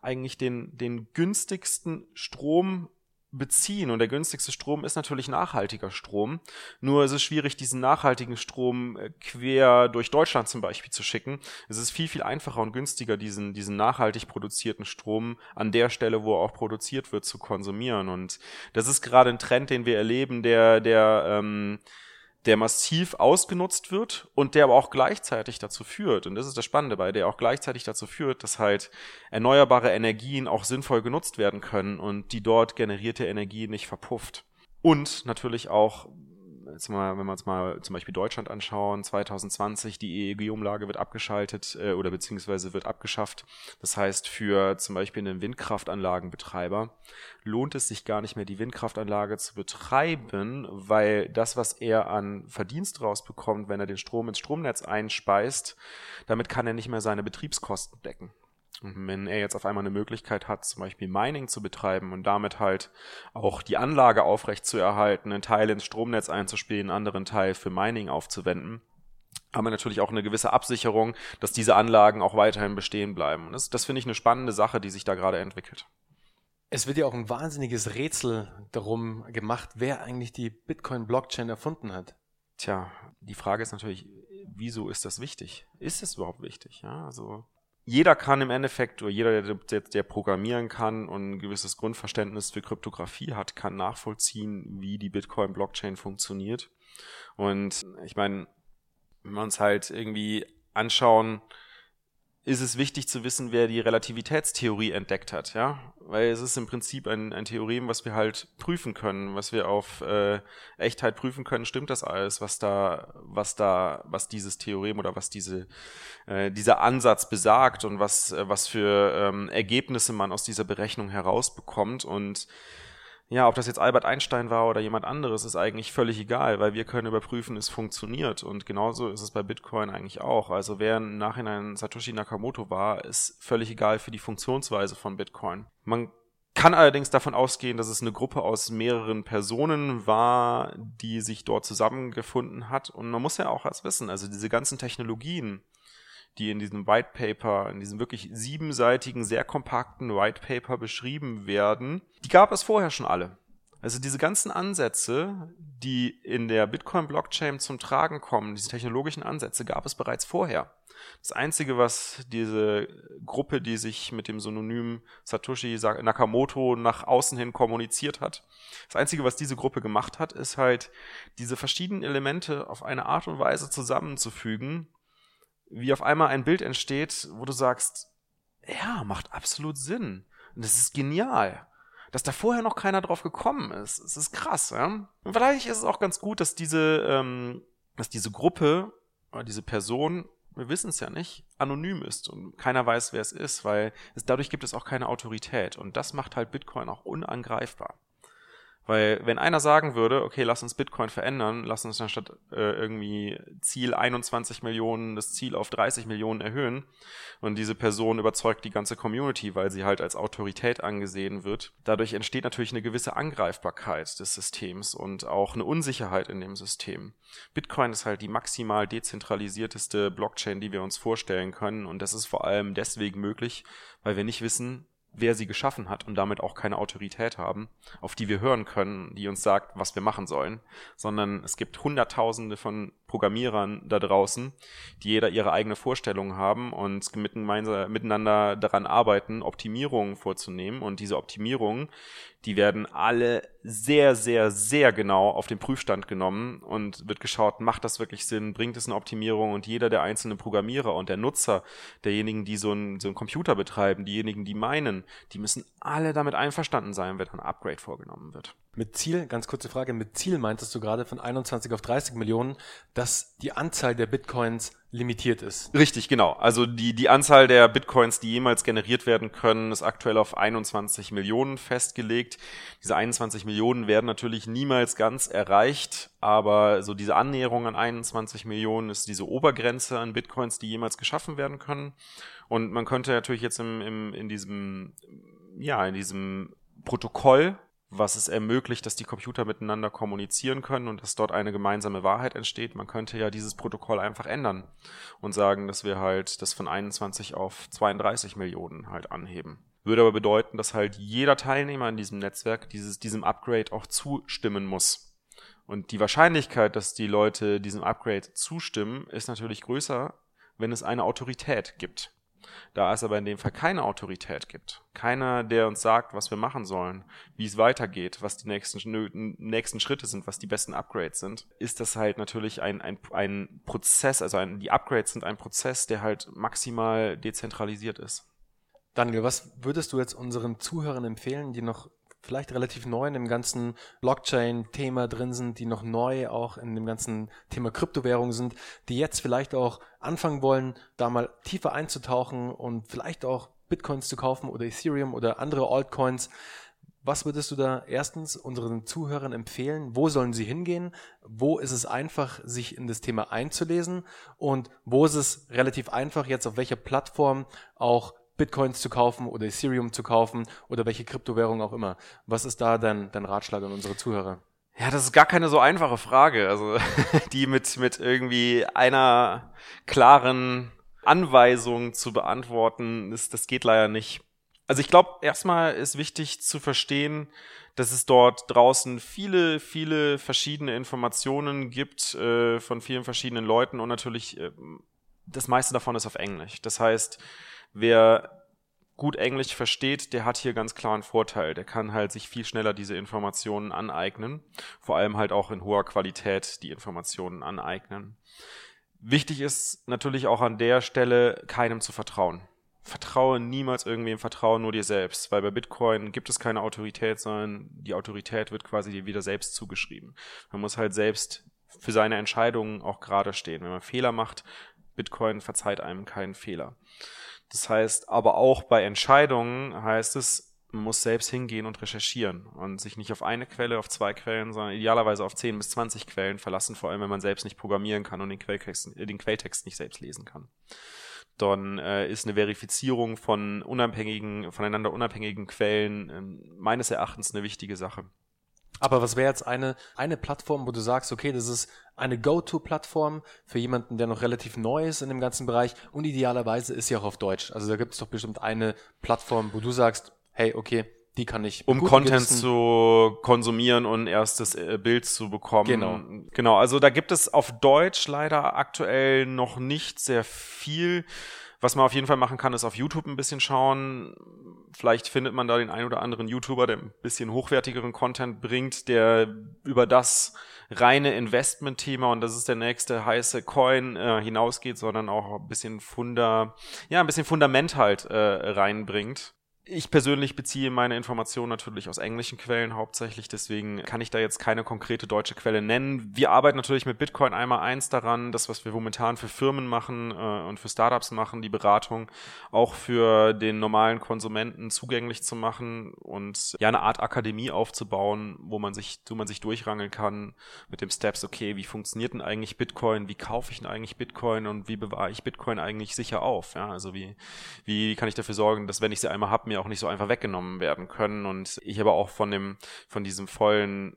eigentlich den den günstigsten Strom beziehen. Und der günstigste Strom ist natürlich nachhaltiger Strom. Nur ist schwierig, diesen nachhaltigen Strom äh, quer durch Deutschland zum Beispiel zu schicken. Es ist viel, viel einfacher und günstiger, diesen, diesen nachhaltig produzierten Strom an der Stelle, wo er auch produziert wird, zu konsumieren. Und das ist gerade ein Trend, den wir erleben, der, der, ähm, der massiv ausgenutzt wird und der aber auch gleichzeitig dazu führt, und das ist das Spannende bei, der auch gleichzeitig dazu führt, dass halt erneuerbare Energien auch sinnvoll genutzt werden können und die dort generierte Energie nicht verpufft. Und natürlich auch jetzt mal, wenn wir uns mal zum Beispiel Deutschland anschauen, 2020 die EEG-Umlage wird abgeschaltet äh, oder beziehungsweise wird abgeschafft. Das heißt, für zum Beispiel einen Windkraftanlagenbetreiber lohnt es sich gar nicht mehr, die Windkraftanlage zu betreiben, weil das, was er an Verdienst rausbekommt, wenn er den Strom ins Stromnetz einspeist, damit kann er nicht mehr seine Betriebskosten decken. Und wenn er jetzt auf einmal eine Möglichkeit hat, zum Beispiel Mining zu betreiben und damit halt auch die Anlage aufrecht zu erhalten, einen Teil ins Stromnetz einzuspielen, einen anderen Teil für Mining aufzuwenden, haben wir natürlich auch eine gewisse Absicherung, dass diese Anlagen auch weiterhin bestehen bleiben. Und das, das finde ich eine spannende Sache, die sich da gerade entwickelt. Es wird ja auch ein wahnsinniges Rätsel darum gemacht, wer eigentlich die Bitcoin-Blockchain erfunden hat. Tja, die Frage ist natürlich, wieso ist das wichtig? Ist es überhaupt wichtig? Ja, also jeder kann im Endeffekt, oder jeder, der, der, programmieren kann und ein gewisses Grundverständnis für Kryptographie hat, kann nachvollziehen, wie die Bitcoin-Blockchain funktioniert. Und ich meine, wenn wir uns halt irgendwie anschauen, ist es wichtig zu wissen, wer die Relativitätstheorie entdeckt hat, ja, weil es ist im Prinzip ein, ein Theorem, was wir halt prüfen können, was wir auf äh, Echtheit prüfen können. Stimmt das alles, was da, was da, was dieses Theorem oder was diese äh, dieser Ansatz besagt und was äh, was für ähm, Ergebnisse man aus dieser Berechnung herausbekommt und ja, ob das jetzt Albert Einstein war oder jemand anderes, ist eigentlich völlig egal, weil wir können überprüfen, es funktioniert. Und genauso ist es bei Bitcoin eigentlich auch. Also wer im Nachhinein Satoshi Nakamoto war, ist völlig egal für die Funktionsweise von Bitcoin. Man kann allerdings davon ausgehen, dass es eine Gruppe aus mehreren Personen war, die sich dort zusammengefunden hat. Und man muss ja auch was wissen, also diese ganzen Technologien, die in diesem White Paper, in diesem wirklich siebenseitigen, sehr kompakten White Paper beschrieben werden, die gab es vorher schon alle. Also diese ganzen Ansätze, die in der Bitcoin-Blockchain zum Tragen kommen, diese technologischen Ansätze, gab es bereits vorher. Das Einzige, was diese Gruppe, die sich mit dem Synonym Satoshi Nakamoto nach außen hin kommuniziert hat, das Einzige, was diese Gruppe gemacht hat, ist halt, diese verschiedenen Elemente auf eine Art und Weise zusammenzufügen, wie auf einmal ein Bild entsteht, wo du sagst, ja, macht absolut Sinn. Und das ist genial. Dass da vorher noch keiner drauf gekommen ist. Es ist krass, ja. Und vielleicht ist es auch ganz gut, dass diese, ähm, dass diese Gruppe oder diese Person, wir wissen es ja nicht, anonym ist und keiner weiß, wer es ist, weil es, dadurch gibt es auch keine Autorität. Und das macht halt Bitcoin auch unangreifbar. Weil wenn einer sagen würde, okay, lass uns Bitcoin verändern, lass uns anstatt äh, irgendwie Ziel 21 Millionen das Ziel auf 30 Millionen erhöhen und diese Person überzeugt die ganze Community, weil sie halt als Autorität angesehen wird, dadurch entsteht natürlich eine gewisse Angreifbarkeit des Systems und auch eine Unsicherheit in dem System. Bitcoin ist halt die maximal dezentralisierteste Blockchain, die wir uns vorstellen können und das ist vor allem deswegen möglich, weil wir nicht wissen, wer sie geschaffen hat und damit auch keine Autorität haben, auf die wir hören können, die uns sagt, was wir machen sollen, sondern es gibt Hunderttausende von Programmierern da draußen, die jeder ihre eigene Vorstellung haben und miteinander daran arbeiten, Optimierungen vorzunehmen. Und diese Optimierungen, die werden alle sehr, sehr, sehr genau auf den Prüfstand genommen und wird geschaut, macht das wirklich Sinn, bringt es eine Optimierung und jeder der einzelnen Programmierer und der Nutzer, derjenigen, die so einen, so einen Computer betreiben, diejenigen, die meinen, die müssen alle damit einverstanden sein, wenn ein Upgrade vorgenommen wird. Mit Ziel, ganz kurze Frage, mit Ziel meintest du gerade von 21 auf 30 Millionen, dass die Anzahl der Bitcoins limitiert ist. Richtig, genau. Also die, die Anzahl der Bitcoins, die jemals generiert werden können, ist aktuell auf 21 Millionen festgelegt. Diese 21 Millionen werden natürlich niemals ganz erreicht, aber so diese Annäherung an 21 Millionen ist diese Obergrenze an Bitcoins, die jemals geschaffen werden können. Und man könnte natürlich jetzt im, im, in diesem, ja, in diesem Protokoll was es ermöglicht, dass die Computer miteinander kommunizieren können und dass dort eine gemeinsame Wahrheit entsteht. Man könnte ja dieses Protokoll einfach ändern und sagen, dass wir halt das von 21 auf 32 Millionen halt anheben. Würde aber bedeuten, dass halt jeder Teilnehmer in diesem Netzwerk dieses, diesem Upgrade auch zustimmen muss. Und die Wahrscheinlichkeit, dass die Leute diesem Upgrade zustimmen, ist natürlich größer, wenn es eine Autorität gibt. Da es aber in dem Fall keine Autorität gibt, keiner, der uns sagt, was wir machen sollen, wie es weitergeht, was die nächsten, nächsten Schritte sind, was die besten Upgrades sind, ist das halt natürlich ein, ein, ein Prozess, also ein, die Upgrades sind ein Prozess, der halt maximal dezentralisiert ist. Daniel, was würdest du jetzt unseren Zuhörern empfehlen, die noch vielleicht relativ neu in dem ganzen Blockchain-Thema drin sind, die noch neu auch in dem ganzen Thema Kryptowährung sind, die jetzt vielleicht auch anfangen wollen, da mal tiefer einzutauchen und vielleicht auch Bitcoins zu kaufen oder Ethereum oder andere Altcoins. Was würdest du da erstens unseren Zuhörern empfehlen? Wo sollen sie hingehen? Wo ist es einfach, sich in das Thema einzulesen? Und wo ist es relativ einfach, jetzt auf welcher Plattform auch Bitcoins zu kaufen oder Ethereum zu kaufen oder welche Kryptowährung auch immer. Was ist da dein, dein Ratschlag an unsere Zuhörer? Ja, das ist gar keine so einfache Frage, also die mit, mit irgendwie einer klaren Anweisung zu beantworten, ist, das geht leider nicht. Also ich glaube, erstmal ist wichtig zu verstehen, dass es dort draußen viele, viele verschiedene Informationen gibt äh, von vielen verschiedenen Leuten und natürlich äh, das meiste davon ist auf Englisch. Das heißt, wer gut Englisch versteht, der hat hier ganz klar einen Vorteil. Der kann halt sich viel schneller diese Informationen aneignen. Vor allem halt auch in hoher Qualität die Informationen aneignen. Wichtig ist natürlich auch an der Stelle, keinem zu vertrauen. Vertraue niemals irgendwem, vertraue nur dir selbst, weil bei Bitcoin gibt es keine Autorität, sondern die Autorität wird quasi dir wieder selbst zugeschrieben. Man muss halt selbst für seine Entscheidungen auch gerade stehen. Wenn man Fehler macht, Bitcoin verzeiht einem keinen Fehler. Das heißt, aber auch bei Entscheidungen heißt es, man muss selbst hingehen und recherchieren und sich nicht auf eine Quelle, auf zwei Quellen, sondern idealerweise auf 10 bis 20 Quellen verlassen, vor allem wenn man selbst nicht programmieren kann und den Quelltext, den Quelltext nicht selbst lesen kann. Dann äh, ist eine Verifizierung von unabhängigen, voneinander unabhängigen Quellen äh, meines Erachtens eine wichtige Sache. Aber was wäre jetzt eine, eine Plattform, wo du sagst, okay, das ist eine Go-To-Plattform für jemanden, der noch relativ neu ist in dem ganzen Bereich und idealerweise ist sie auch auf Deutsch. Also da gibt es doch bestimmt eine Plattform, wo du sagst, hey, okay, die kann ich. Um Content Gewissen zu konsumieren und erstes äh, Bild zu bekommen. Genau. Genau. Also da gibt es auf Deutsch leider aktuell noch nicht sehr viel. Was man auf jeden Fall machen kann, ist auf YouTube ein bisschen schauen. Vielleicht findet man da den ein oder anderen YouTuber, der ein bisschen hochwertigeren Content bringt, der über das reine Investment-Thema und das ist der nächste heiße Coin äh, hinausgeht, sondern auch ein bisschen Funda, ja, ein bisschen Fundament halt äh, reinbringt. Ich persönlich beziehe meine Informationen natürlich aus englischen Quellen hauptsächlich, deswegen kann ich da jetzt keine konkrete deutsche Quelle nennen. Wir arbeiten natürlich mit Bitcoin einmal eins daran, das, was wir momentan für Firmen machen äh, und für Startups machen, die Beratung auch für den normalen Konsumenten zugänglich zu machen und ja eine Art Akademie aufzubauen, wo man sich, wo man sich durchrangeln kann mit dem Steps, okay, wie funktioniert denn eigentlich Bitcoin, wie kaufe ich denn eigentlich Bitcoin und wie bewahre ich Bitcoin eigentlich sicher auf? Ja, also wie, wie kann ich dafür sorgen, dass wenn ich sie einmal habe, mir auch nicht so einfach weggenommen werden können. Und ich aber auch von dem, von diesem vollen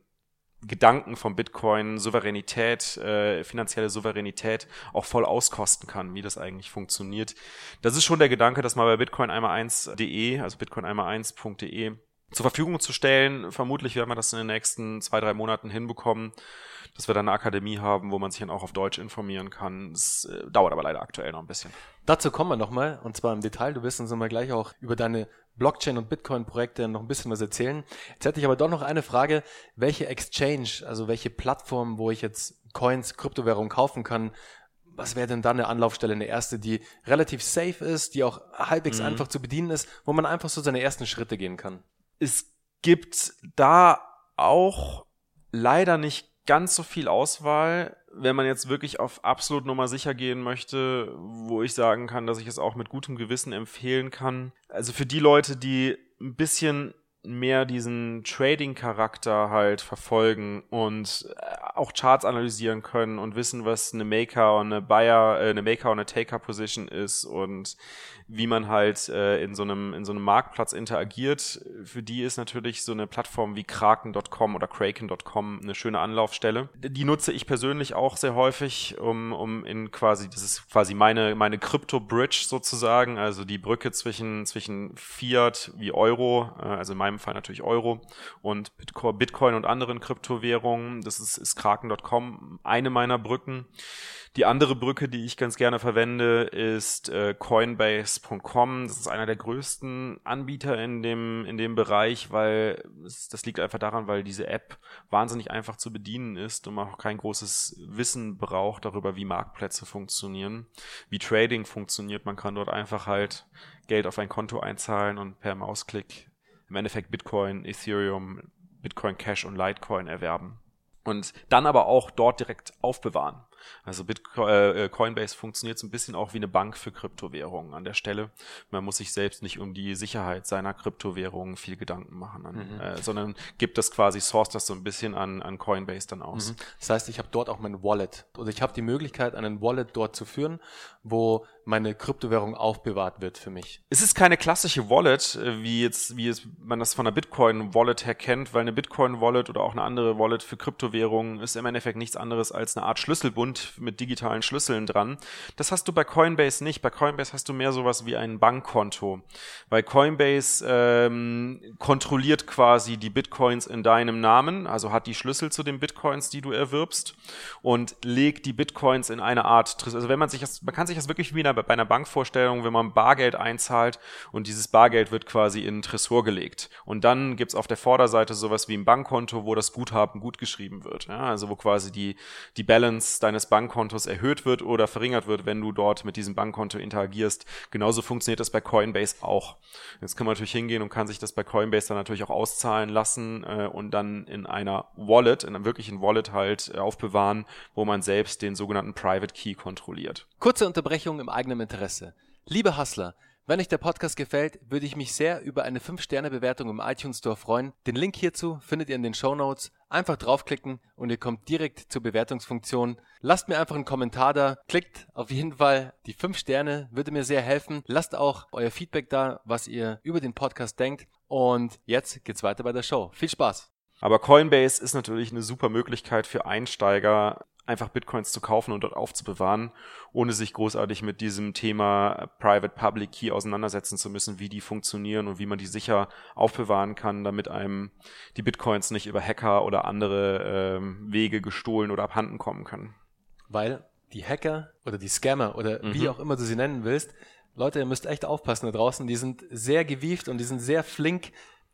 Gedanken von Bitcoin, Souveränität, äh, finanzielle Souveränität auch voll auskosten kann, wie das eigentlich funktioniert. Das ist schon der Gedanke, das mal bei bitcoin einmal 1.de, also bitcoin einmal 1.de zur Verfügung zu stellen. Vermutlich werden wir das in den nächsten zwei, drei Monaten hinbekommen, dass wir dann eine Akademie haben, wo man sich dann auch auf Deutsch informieren kann. Es äh, dauert aber leider aktuell noch ein bisschen. Dazu kommen wir nochmal, und zwar im Detail. Du wirst uns immer gleich auch über deine Blockchain- und Bitcoin-Projekte noch ein bisschen was erzählen. Jetzt hätte ich aber doch noch eine Frage. Welche Exchange, also welche Plattform, wo ich jetzt Coins, Kryptowährungen kaufen kann, was wäre denn dann eine Anlaufstelle, eine erste, die relativ safe ist, die auch halbwegs mhm. einfach zu bedienen ist, wo man einfach so seine ersten Schritte gehen kann? Es gibt da auch leider nicht ganz so viel Auswahl wenn man jetzt wirklich auf absolut Nummer sicher gehen möchte, wo ich sagen kann, dass ich es auch mit gutem Gewissen empfehlen kann. Also für die Leute, die ein bisschen mehr diesen Trading-Charakter halt verfolgen und äh, auch Charts analysieren können und wissen, was eine Maker und eine Buyer, äh, eine Maker und eine Taker-Position ist und wie man halt äh, in so einem in so einem Marktplatz interagiert. Für die ist natürlich so eine Plattform wie Kraken.com oder Kraken.com eine schöne Anlaufstelle. Die nutze ich persönlich auch sehr häufig, um um in quasi das ist quasi meine meine Crypto Bridge sozusagen, also die Brücke zwischen zwischen Fiat wie Euro, also in meinem Fall natürlich Euro und Bitcoin und anderen Kryptowährungen. Das ist, ist Kraken.com eine meiner Brücken. Die andere Brücke, die ich ganz gerne verwende, ist äh, Coinbase.com. Das ist einer der größten Anbieter in dem, in dem Bereich, weil es, das liegt einfach daran, weil diese App wahnsinnig einfach zu bedienen ist und man auch kein großes Wissen braucht darüber, wie Marktplätze funktionieren, wie Trading funktioniert. Man kann dort einfach halt Geld auf ein Konto einzahlen und per Mausklick im Endeffekt Bitcoin, Ethereum, Bitcoin Cash und Litecoin erwerben. Und dann aber auch dort direkt aufbewahren. Also Bitcoin, äh, Coinbase funktioniert so ein bisschen auch wie eine Bank für Kryptowährungen an der Stelle. Man muss sich selbst nicht um die Sicherheit seiner Kryptowährungen viel Gedanken machen, an, mhm. äh, sondern gibt das quasi, source das so ein bisschen an, an Coinbase dann aus. Mhm. Das heißt, ich habe dort auch mein Wallet. oder ich habe die Möglichkeit, einen Wallet dort zu führen, wo meine Kryptowährung aufbewahrt wird für mich. Es ist keine klassische Wallet, äh, wie jetzt, wie es, man das von einer Bitcoin-Wallet her kennt, weil eine Bitcoin-Wallet oder auch eine andere Wallet für Kryptowährungen ist im Endeffekt nichts anderes als eine Art Schlüsselbund mit digitalen Schlüsseln dran. Das hast du bei Coinbase nicht. Bei Coinbase hast du mehr sowas wie ein Bankkonto. Weil Coinbase ähm, kontrolliert quasi die Bitcoins in deinem Namen, also hat die Schlüssel zu den Bitcoins, die du erwirbst und legt die Bitcoins in eine Art, also wenn man sich das, man kann sich das wirklich wie bei einer Bankvorstellung, wenn man Bargeld einzahlt und dieses Bargeld wird quasi in einen Tresor gelegt. Und dann gibt's auf der Vorderseite sowas wie ein Bankkonto, wo das Guthaben gut geschrieben wird. Ja, also wo quasi die, die Balance deines Bankkontos erhöht wird oder verringert wird, wenn du dort mit diesem Bankkonto interagierst. Genauso funktioniert das bei Coinbase auch. Jetzt kann man natürlich hingehen und kann sich das bei Coinbase dann natürlich auch auszahlen lassen äh, und dann in einer Wallet, in einem wirklichen Wallet halt äh, aufbewahren, wo man selbst den sogenannten Private Key kontrolliert. Kurze Unterbrechung im eigenen Interesse. Liebe Hustler, Wenn euch der Podcast gefällt, würde ich mich sehr über eine 5-Sterne-Bewertung im iTunes Store freuen. Den Link hierzu findet ihr in den Show Notes. Einfach draufklicken und ihr kommt direkt zur Bewertungsfunktion. Lasst mir einfach einen Kommentar da. Klickt auf jeden Fall die 5 Sterne, würde mir sehr helfen. Lasst auch euer Feedback da, was ihr über den Podcast denkt. Und jetzt geht's weiter bei der Show. Viel Spaß! Aber Coinbase ist natürlich eine super Möglichkeit für Einsteiger, einfach Bitcoins zu kaufen und dort aufzubewahren, ohne sich großartig mit diesem Thema Private Public Key auseinandersetzen zu müssen, wie die funktionieren und wie man die sicher aufbewahren kann, damit einem die Bitcoins nicht über Hacker oder andere ähm, Wege gestohlen oder abhanden kommen können. Weil die Hacker oder die Scammer oder mhm. wie auch immer du sie nennen willst, Leute, ihr müsst echt aufpassen da draußen, die sind sehr gewieft und die sind sehr flink,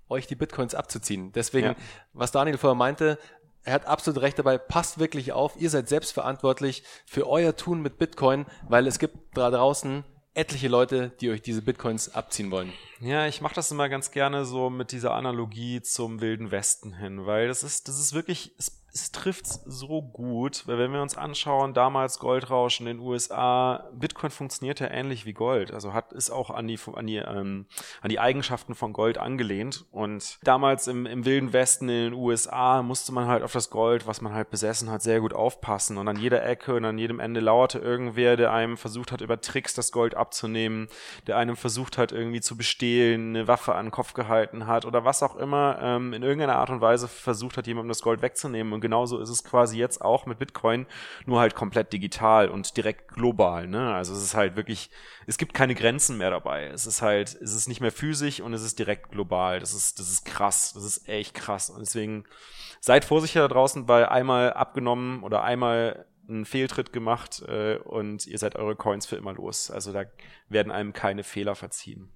euch die Bitcoins abzuziehen. Deswegen, ja. was Daniel vorher meinte, er hat absolut recht dabei, passt wirklich auf, ihr seid selbstverantwortlich für euer Tun mit Bitcoin, weil es gibt da draußen etliche Leute, die euch diese Bitcoins abziehen wollen. Ja, ich mache das immer ganz gerne so mit dieser Analogie zum Wilden Westen hin, weil das ist, das ist wirklich, es es trifft so gut, weil wenn wir uns anschauen, damals Goldrausch in den USA, Bitcoin funktioniert ja ähnlich wie Gold, also hat ist auch an die an die ähm, an die Eigenschaften von Gold angelehnt. Und damals im, im wilden Westen in den USA musste man halt auf das Gold, was man halt besessen hat, sehr gut aufpassen. Und an jeder Ecke und an jedem Ende lauerte irgendwer, der einem versucht hat über Tricks das Gold abzunehmen, der einem versucht hat irgendwie zu bestehlen, eine Waffe an den Kopf gehalten hat oder was auch immer ähm, in irgendeiner Art und Weise versucht hat, jemandem das Gold wegzunehmen und genauso ist es quasi jetzt auch mit Bitcoin, nur halt komplett digital und direkt global. Ne? Also es ist halt wirklich, es gibt keine Grenzen mehr dabei. Es ist halt, es ist nicht mehr physisch und es ist direkt global. Das ist, das ist krass. Das ist echt krass. Und deswegen seid vorsichtig da draußen, weil einmal abgenommen oder einmal einen Fehltritt gemacht äh, und ihr seid eure Coins für immer los. Also da werden einem keine Fehler verziehen.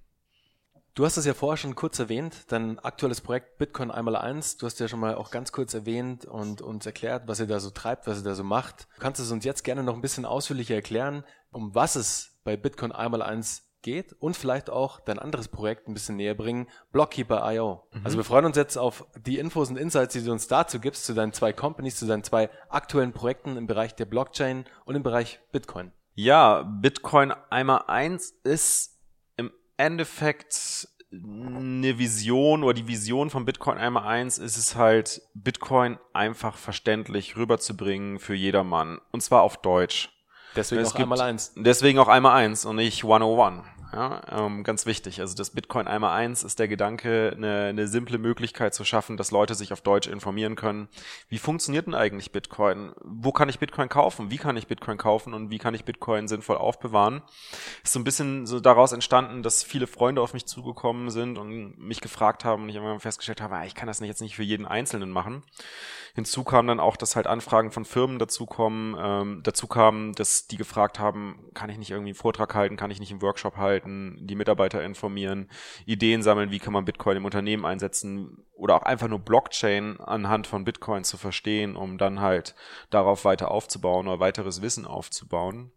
Du hast es ja vorher schon kurz erwähnt, dein aktuelles Projekt Bitcoin einmal eins. Du hast ja schon mal auch ganz kurz erwähnt und uns erklärt, was ihr da so treibt, was ihr da so macht. Du kannst es uns jetzt gerne noch ein bisschen ausführlicher erklären, um was es bei Bitcoin einmal eins geht und vielleicht auch dein anderes Projekt ein bisschen näher bringen, Blockkeeper.io. Mhm. Also wir freuen uns jetzt auf die Infos und Insights, die du uns dazu gibst, zu deinen zwei Companies, zu deinen zwei aktuellen Projekten im Bereich der Blockchain und im Bereich Bitcoin. Ja, Bitcoin einmal eins ist Endeffekt eine Vision oder die Vision von Bitcoin einmal eins ist es halt, Bitcoin einfach verständlich rüberzubringen für jedermann. Und zwar auf Deutsch. Deswegen es auch einmal eins. Deswegen auch einmal eins und nicht 101. Ja, ähm, ganz wichtig. Also das Bitcoin einmal eins ist der Gedanke, eine, eine simple Möglichkeit zu schaffen, dass Leute sich auf Deutsch informieren können. Wie funktioniert denn eigentlich Bitcoin? Wo kann ich Bitcoin kaufen? Wie kann ich Bitcoin kaufen und wie kann ich Bitcoin sinnvoll aufbewahren? Ist so ein bisschen so daraus entstanden, dass viele Freunde auf mich zugekommen sind und mich gefragt haben und ich irgendwann festgestellt habe, ah, ich kann das jetzt nicht für jeden Einzelnen machen. Hinzu kam dann auch, dass halt Anfragen von Firmen dazu kommen, ähm, dazu kamen, dass die gefragt haben, kann ich nicht irgendwie einen Vortrag halten, kann ich nicht einen Workshop halten, die Mitarbeiter informieren, Ideen sammeln, wie kann man Bitcoin im Unternehmen einsetzen oder auch einfach nur Blockchain anhand von Bitcoin zu verstehen, um dann halt darauf weiter aufzubauen oder weiteres Wissen aufzubauen.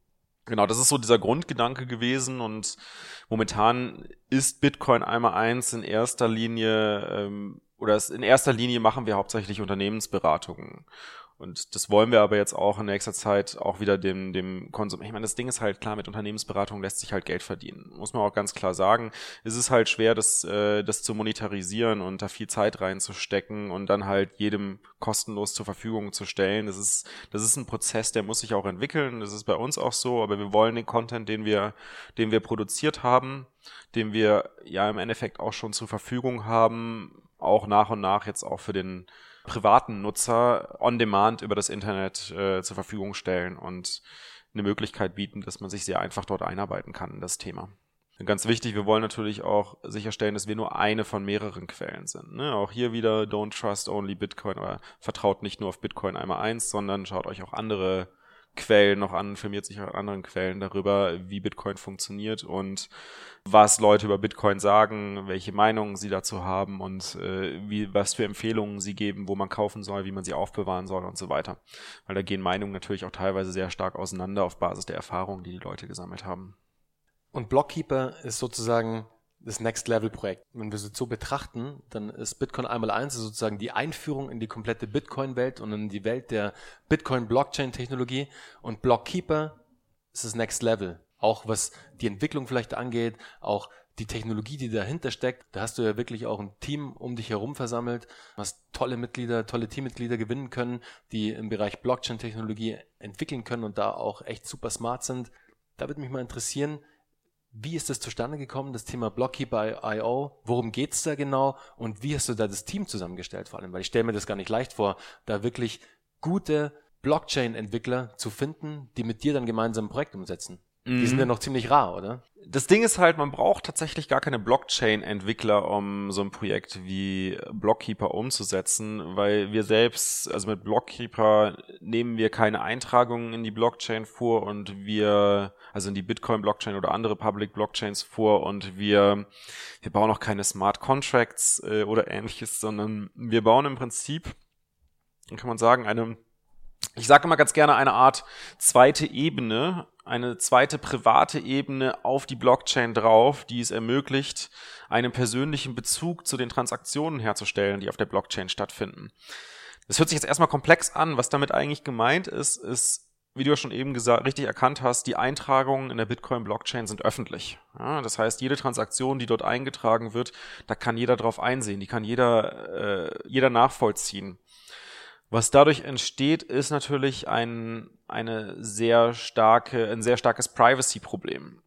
Genau, das ist so dieser Grundgedanke gewesen und momentan ist Bitcoin einmal eins in erster Linie ähm, oder in erster Linie machen wir hauptsächlich Unternehmensberatungen. Und das wollen wir aber jetzt auch in nächster Zeit auch wieder dem, dem Konsum. Ich meine, das Ding ist halt klar, mit Unternehmensberatung lässt sich halt Geld verdienen. Muss man auch ganz klar sagen. Es ist halt schwer, das, äh, das zu monetarisieren und da viel Zeit reinzustecken und dann halt jedem kostenlos zur Verfügung zu stellen. Das ist, das ist ein Prozess, der muss sich auch entwickeln. Das ist bei uns auch so, aber wir wollen den Content, den wir, den wir produziert haben, den wir ja im Endeffekt auch schon zur Verfügung haben, auch nach und nach jetzt auch für den privaten Nutzer on demand über das Internet äh, zur Verfügung stellen und eine Möglichkeit bieten, dass man sich sehr einfach dort einarbeiten kann in das Thema. Ganz wichtig, wir wollen natürlich auch sicherstellen, dass wir nur eine von mehreren Quellen sind. Ne? Auch hier wieder don't trust only Bitcoin oder vertraut nicht nur auf Bitcoin einmal eins, sondern schaut euch auch andere Quellen noch an, informiert sich auch anderen Quellen darüber, wie Bitcoin funktioniert und was Leute über Bitcoin sagen, welche Meinungen sie dazu haben und äh, wie, was für Empfehlungen sie geben, wo man kaufen soll, wie man sie aufbewahren soll und so weiter. Weil da gehen Meinungen natürlich auch teilweise sehr stark auseinander auf Basis der Erfahrungen, die die Leute gesammelt haben. Und Blockkeeper ist sozusagen das Next-Level-Projekt. Wenn wir es so betrachten, dann ist Bitcoin einmal eins sozusagen die Einführung in die komplette Bitcoin-Welt und in die Welt der Bitcoin-Blockchain-Technologie und Blockkeeper ist das Next Level. auch was die Entwicklung vielleicht angeht, auch die Technologie, die dahinter steckt. Da hast du ja wirklich auch ein Team um dich herum versammelt, hast tolle Mitglieder, tolle Teammitglieder gewinnen können, die im Bereich Blockchain-Technologie entwickeln können und da auch echt super smart sind. Da würde mich mal interessieren, wie ist das zustande gekommen, das Thema Blockkeeper.io? Worum geht's da genau? Und wie hast du da das Team zusammengestellt vor allem? Weil ich stelle mir das gar nicht leicht vor, da wirklich gute Blockchain-Entwickler zu finden, die mit dir dann gemeinsam ein Projekt umsetzen. Die sind ja mhm. noch ziemlich rar, oder? Das Ding ist halt, man braucht tatsächlich gar keine Blockchain-Entwickler, um so ein Projekt wie Blockkeeper umzusetzen, weil wir selbst, also mit Blockkeeper nehmen wir keine Eintragungen in die Blockchain vor und wir, also in die Bitcoin-Blockchain oder andere Public Blockchains vor und wir, wir bauen auch keine Smart Contracts äh, oder ähnliches, sondern wir bauen im Prinzip, kann man sagen, eine ich sage immer ganz gerne eine Art zweite Ebene, eine zweite private Ebene auf die Blockchain drauf, die es ermöglicht, einen persönlichen Bezug zu den Transaktionen herzustellen, die auf der Blockchain stattfinden. Das hört sich jetzt erstmal komplex an. Was damit eigentlich gemeint ist, ist, wie du ja schon eben gesagt, richtig erkannt hast, die Eintragungen in der Bitcoin-Blockchain sind öffentlich. Ja, das heißt, jede Transaktion, die dort eingetragen wird, da kann jeder drauf einsehen, die kann jeder, äh, jeder nachvollziehen. Was dadurch entsteht, ist natürlich ein, eine sehr starke, ein sehr starkes Privacy-Problem.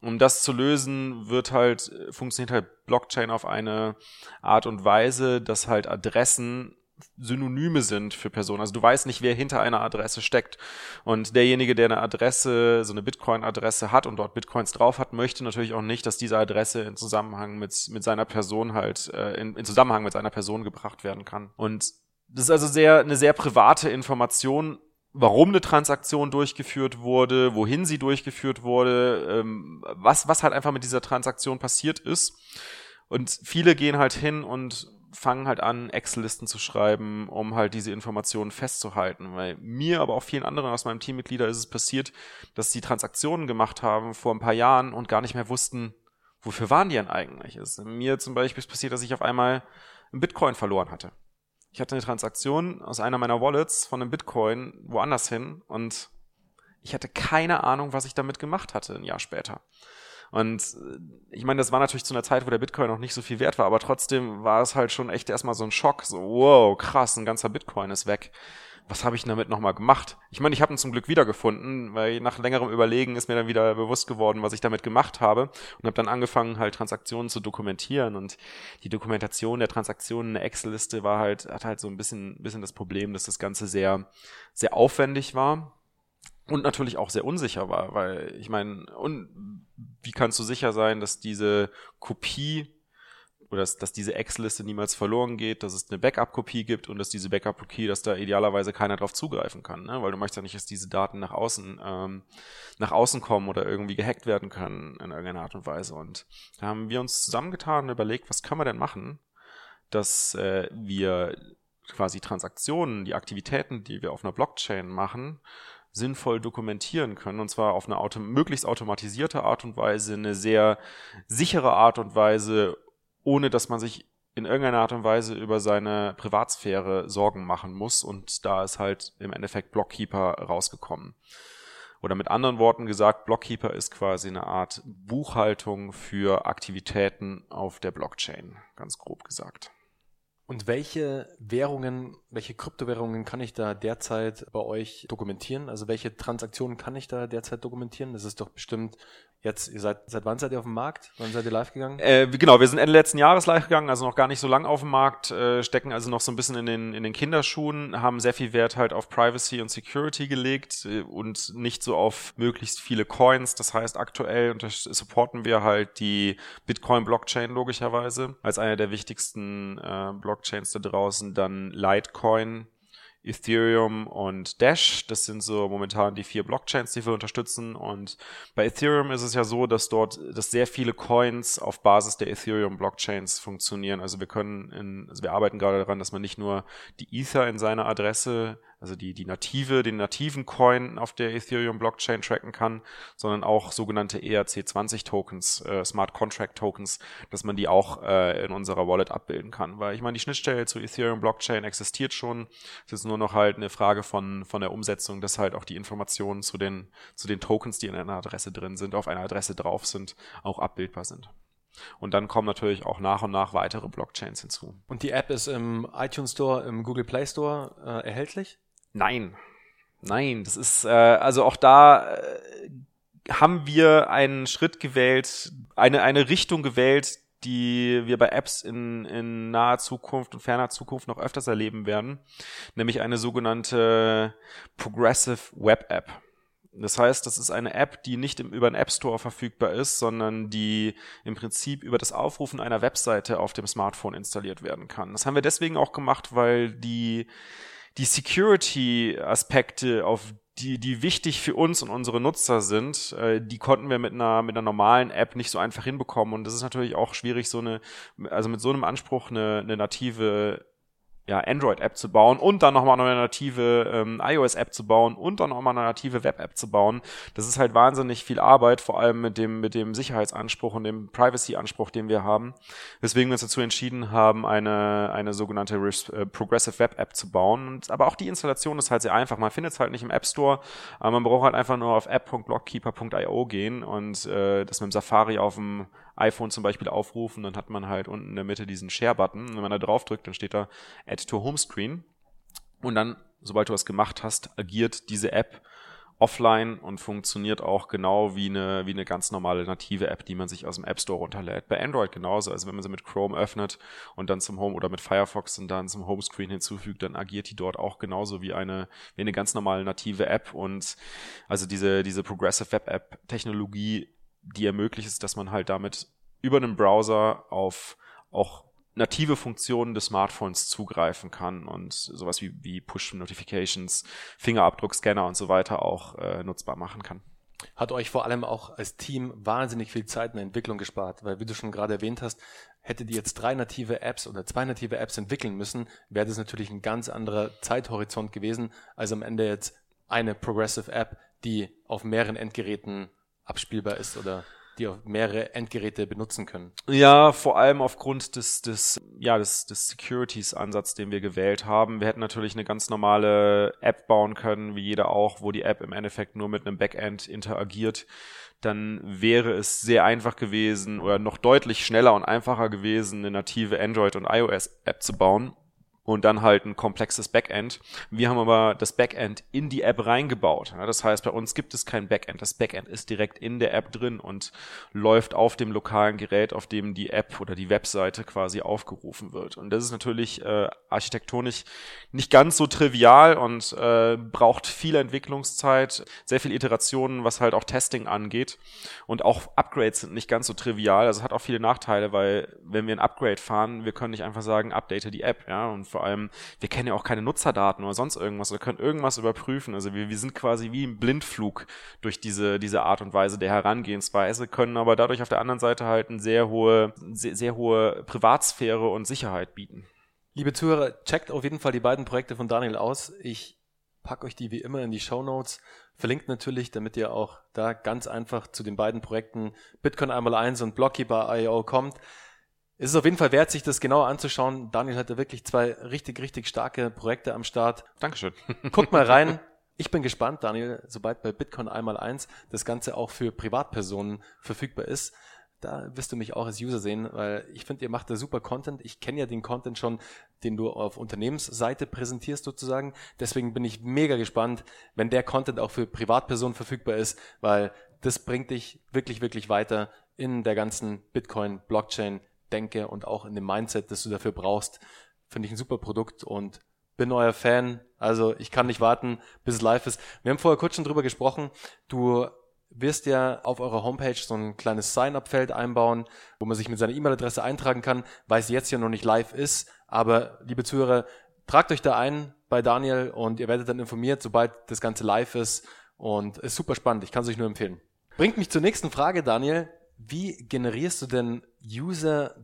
Um das zu lösen, wird halt, funktioniert halt Blockchain auf eine Art und Weise, dass halt Adressen Synonyme sind für Personen. Also du weißt nicht, wer hinter einer Adresse steckt. Und derjenige, der eine Adresse, so eine Bitcoin-Adresse hat und dort Bitcoins drauf hat, möchte natürlich auch nicht, dass diese Adresse in Zusammenhang mit, mit seiner Person halt, äh, in, in Zusammenhang mit seiner Person gebracht werden kann. Und das ist also sehr, eine sehr private Information, warum eine Transaktion durchgeführt wurde, wohin sie durchgeführt wurde, ähm, was, was halt einfach mit dieser Transaktion passiert ist. Und viele gehen halt hin und fangen halt an, Excel-Listen zu schreiben, um halt diese Informationen festzuhalten. Weil mir, aber auch vielen anderen aus meinem Teammitglieder ist es passiert, dass sie Transaktionen gemacht haben vor ein paar Jahren und gar nicht mehr wussten, wofür waren die denn eigentlich? Ist mir zum Beispiel ist passiert, dass ich auf einmal einen Bitcoin verloren hatte ich hatte eine Transaktion aus einer meiner Wallets von einem Bitcoin woanders hin und ich hatte keine Ahnung, was ich damit gemacht hatte ein Jahr später. Und äh, ich meine, das war natürlich zu einer Zeit, wo der Bitcoin noch nicht so viel wert war, aber trotzdem war es halt schon echt erstmal so ein Schock, so wow, krass, ein ganzer Bitcoin ist weg. Was habe ich damit nochmal gemacht? Ich meine, ich habe ihn zum Glück wiedergefunden, weil nach längerem Überlegen ist mir dann wieder bewusst geworden, was ich damit gemacht habe und habe dann angefangen, halt Transaktionen zu dokumentieren. Und die Dokumentation der Transaktionen in der Excel-Liste war halt, hat halt so ein bisschen, bisschen das Problem, dass das Ganze sehr, sehr aufwendig war und natürlich auch sehr unsicher war, weil ich meine, und wie kannst du sicher sein, dass diese Kopie oder dass, dass diese Excel-Liste niemals verloren geht, dass es eine Backup-Kopie gibt und dass diese Backup-Kopie, dass da idealerweise keiner drauf zugreifen kann, ne? weil du möchtest ja nicht, dass diese Daten nach außen ähm, nach außen kommen oder irgendwie gehackt werden können in irgendeiner Art und Weise. Und da haben wir uns zusammengetan und überlegt, was können wir denn machen, dass äh, wir quasi Transaktionen, die Aktivitäten, die wir auf einer Blockchain machen, sinnvoll dokumentieren können und zwar auf eine auto möglichst automatisierte Art und Weise, eine sehr sichere Art und Weise, ohne dass man sich in irgendeiner Art und Weise über seine Privatsphäre Sorgen machen muss und da ist halt im Endeffekt Blockkeeper rausgekommen. Oder mit anderen Worten gesagt, Blockkeeper ist quasi eine Art Buchhaltung für Aktivitäten auf der Blockchain, ganz grob gesagt. Und welche Währungen, welche Kryptowährungen kann ich da derzeit bei euch dokumentieren? Also welche Transaktionen kann ich da derzeit dokumentieren? Das ist doch bestimmt Jetzt, ihr seid, seit wann seid ihr auf dem Markt? Wann seid ihr live gegangen? Äh, genau, wir sind Ende letzten Jahres live gegangen, also noch gar nicht so lang auf dem Markt, äh, stecken also noch so ein bisschen in den, in den Kinderschuhen, haben sehr viel Wert halt auf Privacy und Security gelegt äh, und nicht so auf möglichst viele Coins. Das heißt, aktuell supporten wir halt die Bitcoin-Blockchain logischerweise als eine der wichtigsten äh, Blockchains da draußen, dann Litecoin, Ethereum und Dash. Das sind so momentan die vier Blockchains, die wir unterstützen. Und bei Ethereum ist es ja so, dass dort, dass sehr viele Coins auf Basis der Ethereum Blockchains funktionieren. Also wir können in, also wir arbeiten gerade daran, dass man nicht nur die Ether in seiner Adresse also die, die native, den nativen Coin auf der Ethereum Blockchain tracken kann, sondern auch sogenannte ERC20 Tokens, äh, Smart Contract Tokens, dass man die auch äh, in unserer Wallet abbilden kann. Weil ich meine, die Schnittstelle zu Ethereum Blockchain existiert schon. Es ist nur noch halt eine Frage von, von der Umsetzung, dass halt auch die Informationen zu den, zu den Tokens, die in einer Adresse drin sind, auf einer Adresse drauf sind, auch abbildbar sind. Und dann kommen natürlich auch nach und nach weitere Blockchains hinzu. Und die App ist im iTunes Store, im Google Play Store äh, erhältlich? Nein. Nein, das ist, äh, also auch da äh, haben wir einen Schritt gewählt, eine, eine Richtung gewählt, die wir bei Apps in, in naher Zukunft und ferner Zukunft noch öfters erleben werden, nämlich eine sogenannte Progressive Web App. Das heißt, das ist eine App, die nicht im, über den App Store verfügbar ist, sondern die im Prinzip über das Aufrufen einer Webseite auf dem Smartphone installiert werden kann. Das haben wir deswegen auch gemacht, weil die, die Security-Aspekte, auf die, die wichtig für uns und unsere Nutzer sind, äh, die konnten wir mit einer, mit einer normalen App nicht so einfach hinbekommen. Und das ist natürlich auch schwierig, so eine, also mit so einem Anspruch eine, eine native ja, Android-App zu bauen und dann nochmal eine native ähm, iOS-App zu bauen und dann nochmal eine native Web-App zu bauen. Das ist halt wahnsinnig viel Arbeit, vor allem mit dem, mit dem Sicherheitsanspruch und dem Privacy-Anspruch, den wir haben. Weswegen wir uns dazu entschieden haben, eine, eine sogenannte äh, Progressive Web-App zu bauen. Und, aber auch die Installation ist halt sehr einfach. Man findet es halt nicht im App Store, aber man braucht halt einfach nur auf app.blockkeeper.io gehen und äh, das mit dem Safari auf dem iPhone zum Beispiel aufrufen, dann hat man halt unten in der Mitte diesen Share-Button. Wenn man da drauf drückt, dann steht da Add to Homescreen. Und dann, sobald du was gemacht hast, agiert diese App offline und funktioniert auch genau wie eine, wie eine ganz normale native App, die man sich aus dem App Store runterlädt. Bei Android genauso. Also wenn man sie mit Chrome öffnet und dann zum Home oder mit Firefox und dann zum Homescreen hinzufügt, dann agiert die dort auch genauso wie eine, wie eine ganz normale native App. Und also diese, diese Progressive Web App Technologie die ermöglicht es, dass man halt damit über einen Browser auf auch native Funktionen des Smartphones zugreifen kann und sowas wie, wie Push-Notifications, Fingerabdruckscanner und so weiter auch äh, nutzbar machen kann. Hat euch vor allem auch als Team wahnsinnig viel Zeit in der Entwicklung gespart, weil wie du schon gerade erwähnt hast, hättet ihr jetzt drei native Apps oder zwei native Apps entwickeln müssen, wäre das natürlich ein ganz anderer Zeithorizont gewesen, als am Ende jetzt eine Progressive App, die auf mehreren Endgeräten abspielbar ist oder die auch mehrere Endgeräte benutzen können. Ja, vor allem aufgrund des, des, ja, des, des Securities-Ansatz, den wir gewählt haben. Wir hätten natürlich eine ganz normale App bauen können, wie jeder auch, wo die App im Endeffekt nur mit einem Backend interagiert. Dann wäre es sehr einfach gewesen oder noch deutlich schneller und einfacher gewesen, eine native Android- und iOS-App zu bauen und dann halt ein komplexes Backend. Wir haben aber das Backend in die App reingebaut. Das heißt, bei uns gibt es kein Backend. Das Backend ist direkt in der App drin und läuft auf dem lokalen Gerät, auf dem die App oder die Webseite quasi aufgerufen wird. Und das ist natürlich äh, architektonisch nicht ganz so trivial und äh, braucht viel Entwicklungszeit, sehr viel Iterationen, was halt auch Testing angeht. Und auch Upgrades sind nicht ganz so trivial. Also hat auch viele Nachteile, weil wenn wir ein Upgrade fahren, wir können nicht einfach sagen, update die App, ja, und vor allem, wir kennen ja auch keine Nutzerdaten oder sonst irgendwas oder können irgendwas überprüfen. Also wir, wir sind quasi wie im Blindflug durch diese, diese Art und Weise der Herangehensweise, können aber dadurch auf der anderen Seite halt eine sehr hohe, sehr, sehr hohe Privatsphäre und Sicherheit bieten. Liebe Zuhörer, checkt auf jeden Fall die beiden Projekte von Daniel aus. Ich packe euch die wie immer in die Show Notes. Verlinkt natürlich, damit ihr auch da ganz einfach zu den beiden Projekten Bitcoin einmal eins und Blockkeeper.io kommt. Es ist auf jeden Fall wert, sich das genauer anzuschauen. Daniel hatte wirklich zwei richtig, richtig starke Projekte am Start. Dankeschön. Guckt mal rein. Ich bin gespannt, Daniel, sobald bei Bitcoin einmal eins das Ganze auch für Privatpersonen verfügbar ist. Da wirst du mich auch als User sehen, weil ich finde, ihr macht da super Content. Ich kenne ja den Content schon, den du auf Unternehmensseite präsentierst sozusagen. Deswegen bin ich mega gespannt, wenn der Content auch für Privatpersonen verfügbar ist, weil das bringt dich wirklich, wirklich weiter in der ganzen Bitcoin, Blockchain, denke und auch in dem Mindset, das du dafür brauchst, finde ich ein super Produkt und bin euer Fan. Also ich kann nicht warten, bis es live ist. Wir haben vorher kurz schon drüber gesprochen. Du wirst ja auf eurer Homepage so ein kleines Sign-up-Feld einbauen, wo man sich mit seiner E-Mail-Adresse eintragen kann, weil es jetzt ja noch nicht live ist. Aber liebe Zuhörer, tragt euch da ein bei Daniel und ihr werdet dann informiert, sobald das Ganze live ist. Und ist super spannend. Ich kann es euch nur empfehlen. Bringt mich zur nächsten Frage, Daniel. Wie generierst du denn User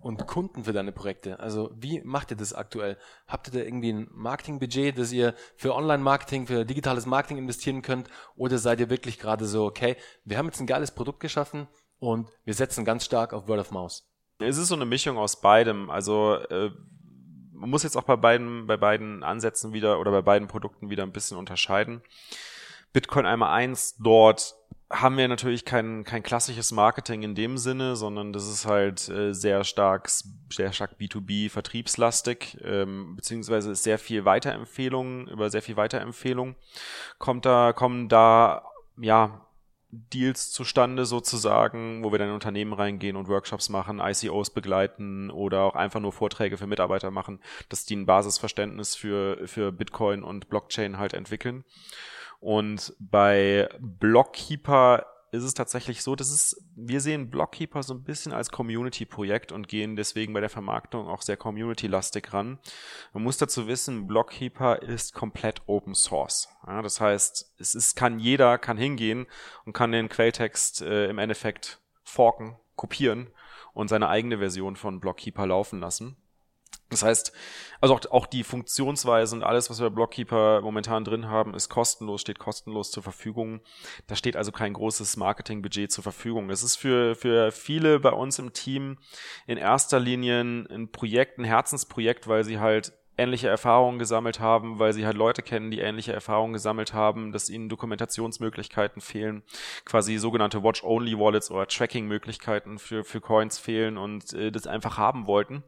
und Kunden für deine Projekte? Also wie macht ihr das aktuell? Habt ihr da irgendwie ein Marketingbudget, das ihr für Online-Marketing, für digitales Marketing investieren könnt? Oder seid ihr wirklich gerade so, okay, wir haben jetzt ein geiles Produkt geschaffen und wir setzen ganz stark auf Word of Mouse? Es ist so eine Mischung aus beidem. Also äh, man muss jetzt auch bei beiden, bei beiden Ansätzen wieder oder bei beiden Produkten wieder ein bisschen unterscheiden. Bitcoin einmal eins, dort haben wir natürlich kein, kein klassisches Marketing in dem Sinne, sondern das ist halt äh, sehr stark, sehr stark B2B vertriebslastig, ähm, beziehungsweise ist sehr viel Weiterempfehlung, über sehr viel Weiterempfehlung kommt da, kommen da, ja, Deals zustande sozusagen, wo wir dann in Unternehmen reingehen und Workshops machen, ICOs begleiten oder auch einfach nur Vorträge für Mitarbeiter machen, dass die ein Basisverständnis für, für Bitcoin und Blockchain halt entwickeln. Und bei Blockkeeper ist es tatsächlich so, dass es, wir sehen Blockkeeper so ein bisschen als Community-Projekt und gehen deswegen bei der Vermarktung auch sehr community-lastig ran. Man muss dazu wissen, Blockkeeper ist komplett Open Source. Ja, das heißt, es ist, kann jeder, kann hingehen und kann den Quelltext äh, im Endeffekt forken, kopieren und seine eigene Version von Blockkeeper laufen lassen. Das heißt, also auch, auch die Funktionsweise und alles, was wir bei Blockkeeper momentan drin haben, ist kostenlos, steht kostenlos zur Verfügung. Da steht also kein großes Marketingbudget zur Verfügung. Es ist für, für viele bei uns im Team in erster Linie ein Projekt, ein Herzensprojekt, weil sie halt ähnliche Erfahrungen gesammelt haben, weil sie halt Leute kennen, die ähnliche Erfahrungen gesammelt haben, dass ihnen Dokumentationsmöglichkeiten fehlen, quasi sogenannte Watch-Only-Wallets oder Tracking-Möglichkeiten für, für Coins fehlen und äh, das einfach haben wollten.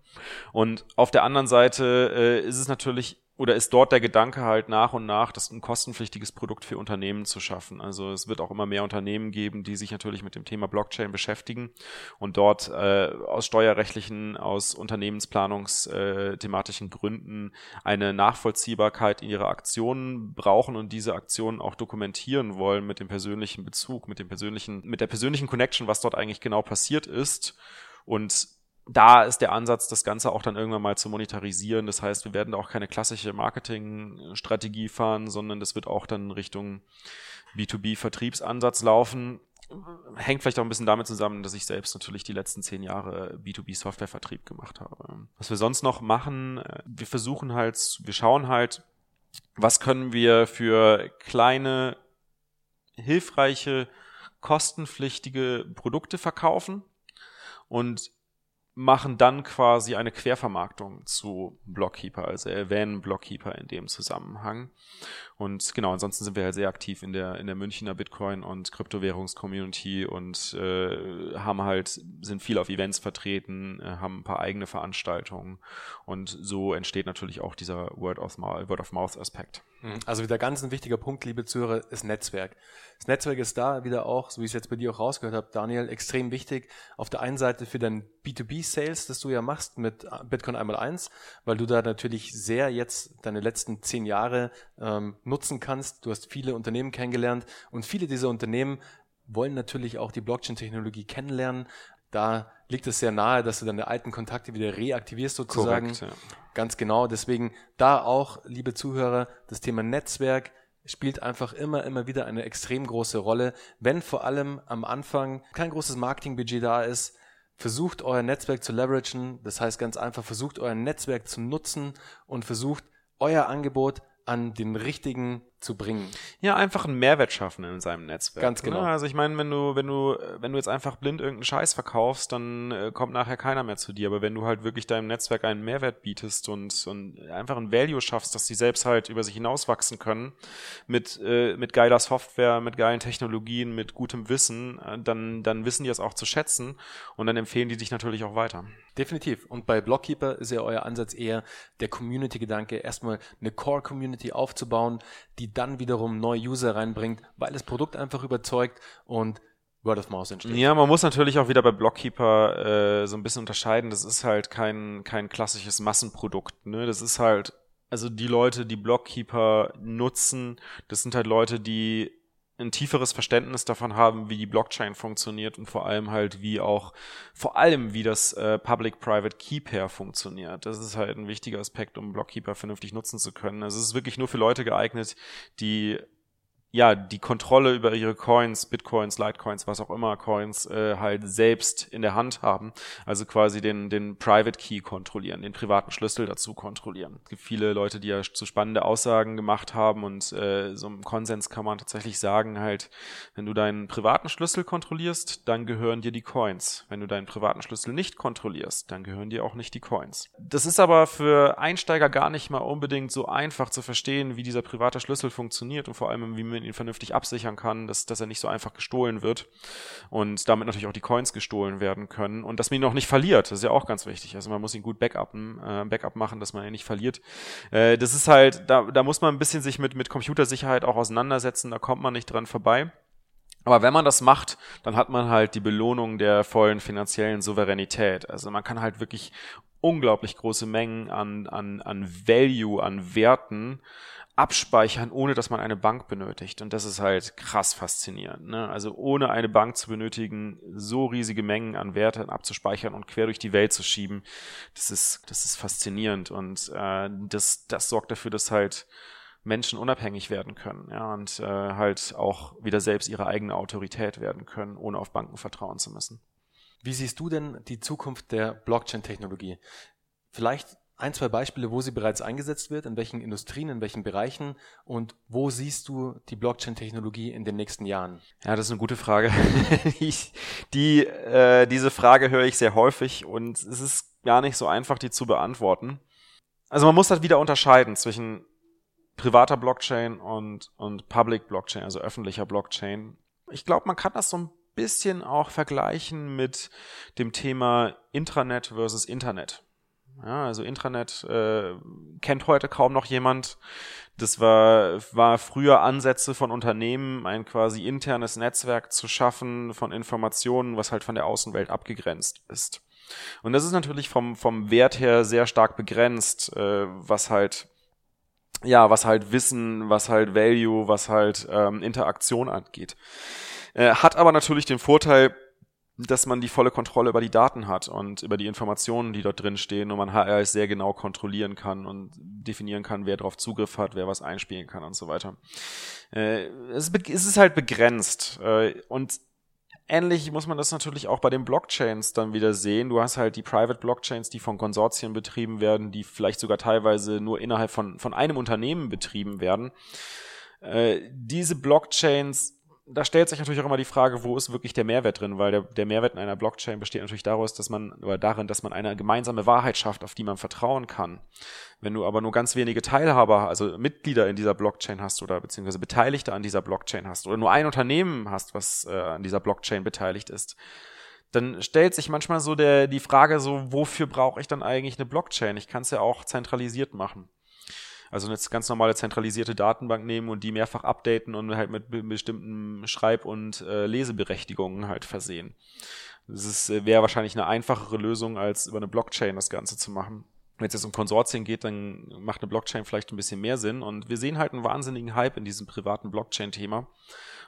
Und auf der anderen Seite äh, ist es natürlich oder ist dort der Gedanke halt nach und nach, das ein kostenpflichtiges Produkt für Unternehmen zu schaffen. Also es wird auch immer mehr Unternehmen geben, die sich natürlich mit dem Thema Blockchain beschäftigen und dort äh, aus steuerrechtlichen, aus unternehmensplanungsthematischen Gründen eine Nachvollziehbarkeit in ihrer Aktionen brauchen und diese Aktionen auch dokumentieren wollen mit dem persönlichen Bezug, mit dem persönlichen, mit der persönlichen Connection, was dort eigentlich genau passiert ist. Und da ist der Ansatz, das Ganze auch dann irgendwann mal zu monetarisieren. Das heißt, wir werden da auch keine klassische Marketingstrategie fahren, sondern das wird auch dann Richtung B2B-Vertriebsansatz laufen. Hängt vielleicht auch ein bisschen damit zusammen, dass ich selbst natürlich die letzten zehn Jahre B2B-Softwarevertrieb gemacht habe. Was wir sonst noch machen, äh, wir versuchen halt, wir schauen halt, was können wir für kleine, hilfreiche, kostenpflichtige Produkte verkaufen und machen dann quasi eine Quervermarktung zu Blockkeeper, also erwähnen Blockkeeper in dem Zusammenhang. Und genau, ansonsten sind wir halt sehr aktiv in der in der Münchner Bitcoin und Kryptowährungscommunity und äh, haben halt sind viel auf Events vertreten, äh, haben ein paar eigene Veranstaltungen und so entsteht natürlich auch dieser Word of Mouth, Word of Mouth Aspekt. Mhm. Also wieder ganz ein wichtiger Punkt, liebe Zuhörer, ist Netzwerk. Das Netzwerk ist da wieder auch, so wie ich es jetzt bei dir auch rausgehört habe, Daniel, extrem wichtig. Auf der einen Seite für dein B2B-Sales, das du ja machst mit Bitcoin einmal eins, weil du da natürlich sehr jetzt deine letzten zehn Jahre ähm, nutzen kannst. Du hast viele Unternehmen kennengelernt und viele dieser Unternehmen wollen natürlich auch die Blockchain-Technologie kennenlernen. Da liegt es sehr nahe, dass du deine alten Kontakte wieder reaktivierst sozusagen. Korrekt, ja. Ganz genau. Deswegen da auch, liebe Zuhörer, das Thema Netzwerk spielt einfach immer, immer wieder eine extrem große Rolle. Wenn vor allem am Anfang kein großes Marketingbudget da ist, versucht euer Netzwerk zu leveragen. Das heißt ganz einfach, versucht euer Netzwerk zu nutzen und versucht euer Angebot an den richtigen zu bringen. Ja, einfach einen Mehrwert schaffen in seinem Netzwerk. Ganz genau. Ne? Also ich meine, wenn du, wenn du, wenn du jetzt einfach blind irgendeinen Scheiß verkaufst, dann äh, kommt nachher keiner mehr zu dir. Aber wenn du halt wirklich deinem Netzwerk einen Mehrwert bietest und, und einfach ein Value schaffst, dass die selbst halt über sich hinauswachsen können, mit, äh, mit geiler Software, mit geilen Technologien, mit gutem Wissen, äh, dann, dann wissen die das auch zu schätzen und dann empfehlen die dich natürlich auch weiter. Definitiv. Und bei Blockkeeper ist ja euer Ansatz eher der Community-Gedanke, erstmal eine Core-Community aufzubauen, die dann wiederum neue User reinbringt, weil das Produkt einfach überzeugt und Word of Mouse entsteht. Ja, man muss natürlich auch wieder bei Blockkeeper äh, so ein bisschen unterscheiden. Das ist halt kein, kein klassisches Massenprodukt. Ne? Das ist halt, also die Leute, die Blockkeeper nutzen, das sind halt Leute, die ein tieferes Verständnis davon haben, wie die Blockchain funktioniert und vor allem halt, wie auch, vor allem, wie das äh, Public-Private Key Pair funktioniert. Das ist halt ein wichtiger Aspekt, um Blockkeeper vernünftig nutzen zu können. Also es ist wirklich nur für Leute geeignet, die ja, die Kontrolle über ihre Coins, Bitcoins, Litecoins, was auch immer, Coins, äh, halt selbst in der Hand haben. Also quasi den, den Private Key kontrollieren, den privaten Schlüssel dazu kontrollieren. Es gibt viele Leute, die ja zu spannende Aussagen gemacht haben und äh, so im Konsens kann man tatsächlich sagen, halt, wenn du deinen privaten Schlüssel kontrollierst, dann gehören dir die Coins. Wenn du deinen privaten Schlüssel nicht kontrollierst, dann gehören dir auch nicht die Coins. Das ist aber für Einsteiger gar nicht mal unbedingt so einfach zu verstehen, wie dieser private Schlüssel funktioniert und vor allem, wie man man ihn vernünftig absichern kann, dass, dass er nicht so einfach gestohlen wird und damit natürlich auch die Coins gestohlen werden können und dass man ihn auch nicht verliert. Das ist ja auch ganz wichtig. Also man muss ihn gut backuppen, äh, Backup machen, dass man ihn nicht verliert. Äh, das ist halt, da, da muss man ein bisschen sich mit, mit Computersicherheit auch auseinandersetzen, da kommt man nicht dran vorbei. Aber wenn man das macht, dann hat man halt die Belohnung der vollen finanziellen Souveränität. Also man kann halt wirklich unglaublich große Mengen an, an, an Value, an Werten abspeichern, ohne dass man eine Bank benötigt. Und das ist halt krass faszinierend. Ne? Also ohne eine Bank zu benötigen, so riesige Mengen an Werten abzuspeichern und quer durch die Welt zu schieben, das ist, das ist faszinierend. Und äh, das, das sorgt dafür, dass halt Menschen unabhängig werden können, ja, und äh, halt auch wieder selbst ihre eigene Autorität werden können, ohne auf Banken vertrauen zu müssen. Wie siehst du denn die Zukunft der Blockchain-Technologie? Vielleicht ein, zwei Beispiele, wo sie bereits eingesetzt wird, in welchen Industrien, in welchen Bereichen und wo siehst du die Blockchain-Technologie in den nächsten Jahren? Ja, das ist eine gute Frage. ich, die, äh, diese Frage höre ich sehr häufig und es ist gar nicht so einfach, die zu beantworten. Also man muss halt wieder unterscheiden zwischen privater Blockchain und, und Public Blockchain, also öffentlicher Blockchain. Ich glaube, man kann das so ein bisschen auch vergleichen mit dem Thema Intranet versus Internet. Ja, also Intranet äh, kennt heute kaum noch jemand. Das war, war früher Ansätze von Unternehmen, ein quasi internes Netzwerk zu schaffen von Informationen, was halt von der Außenwelt abgegrenzt ist. Und das ist natürlich vom, vom Wert her sehr stark begrenzt, äh, was halt ja, was halt Wissen, was halt Value, was halt ähm, Interaktion angeht. Äh, hat aber natürlich den Vorteil, dass man die volle Kontrolle über die Daten hat und über die Informationen, die dort drin stehen und man HRS sehr genau kontrollieren kann und definieren kann, wer darauf Zugriff hat, wer was einspielen kann und so weiter. Äh, es, ist halt begrenzt äh, und ähnlich muss man das natürlich auch bei den Blockchains dann wieder sehen. Du hast halt die Private Blockchains, die von Konsortien betrieben werden, die vielleicht sogar teilweise nur innerhalb von, von einem Unternehmen betrieben werden. Äh, diese Blockchains da stellt sich natürlich auch immer die Frage, wo ist wirklich der Mehrwert drin, weil der, der Mehrwert in einer Blockchain besteht natürlich daraus, dass man, oder darin, dass man eine gemeinsame Wahrheit schafft, auf die man vertrauen kann. Wenn du aber nur ganz wenige Teilhaber, also Mitglieder in dieser Blockchain hast oder beziehungsweise Beteiligte an dieser Blockchain hast oder nur ein Unternehmen hast, was äh, an dieser Blockchain beteiligt ist, dann stellt sich manchmal so der, die Frage so, wofür brauche ich dann eigentlich eine Blockchain? Ich kann es ja auch zentralisiert machen. Also eine ganz normale zentralisierte Datenbank nehmen und die mehrfach updaten und halt mit bestimmten Schreib- und äh, Leseberechtigungen halt versehen. Das äh, wäre wahrscheinlich eine einfachere Lösung, als über eine Blockchain das Ganze zu machen. Wenn es jetzt um Konsortien geht, dann macht eine Blockchain vielleicht ein bisschen mehr Sinn. Und wir sehen halt einen wahnsinnigen Hype in diesem privaten Blockchain-Thema.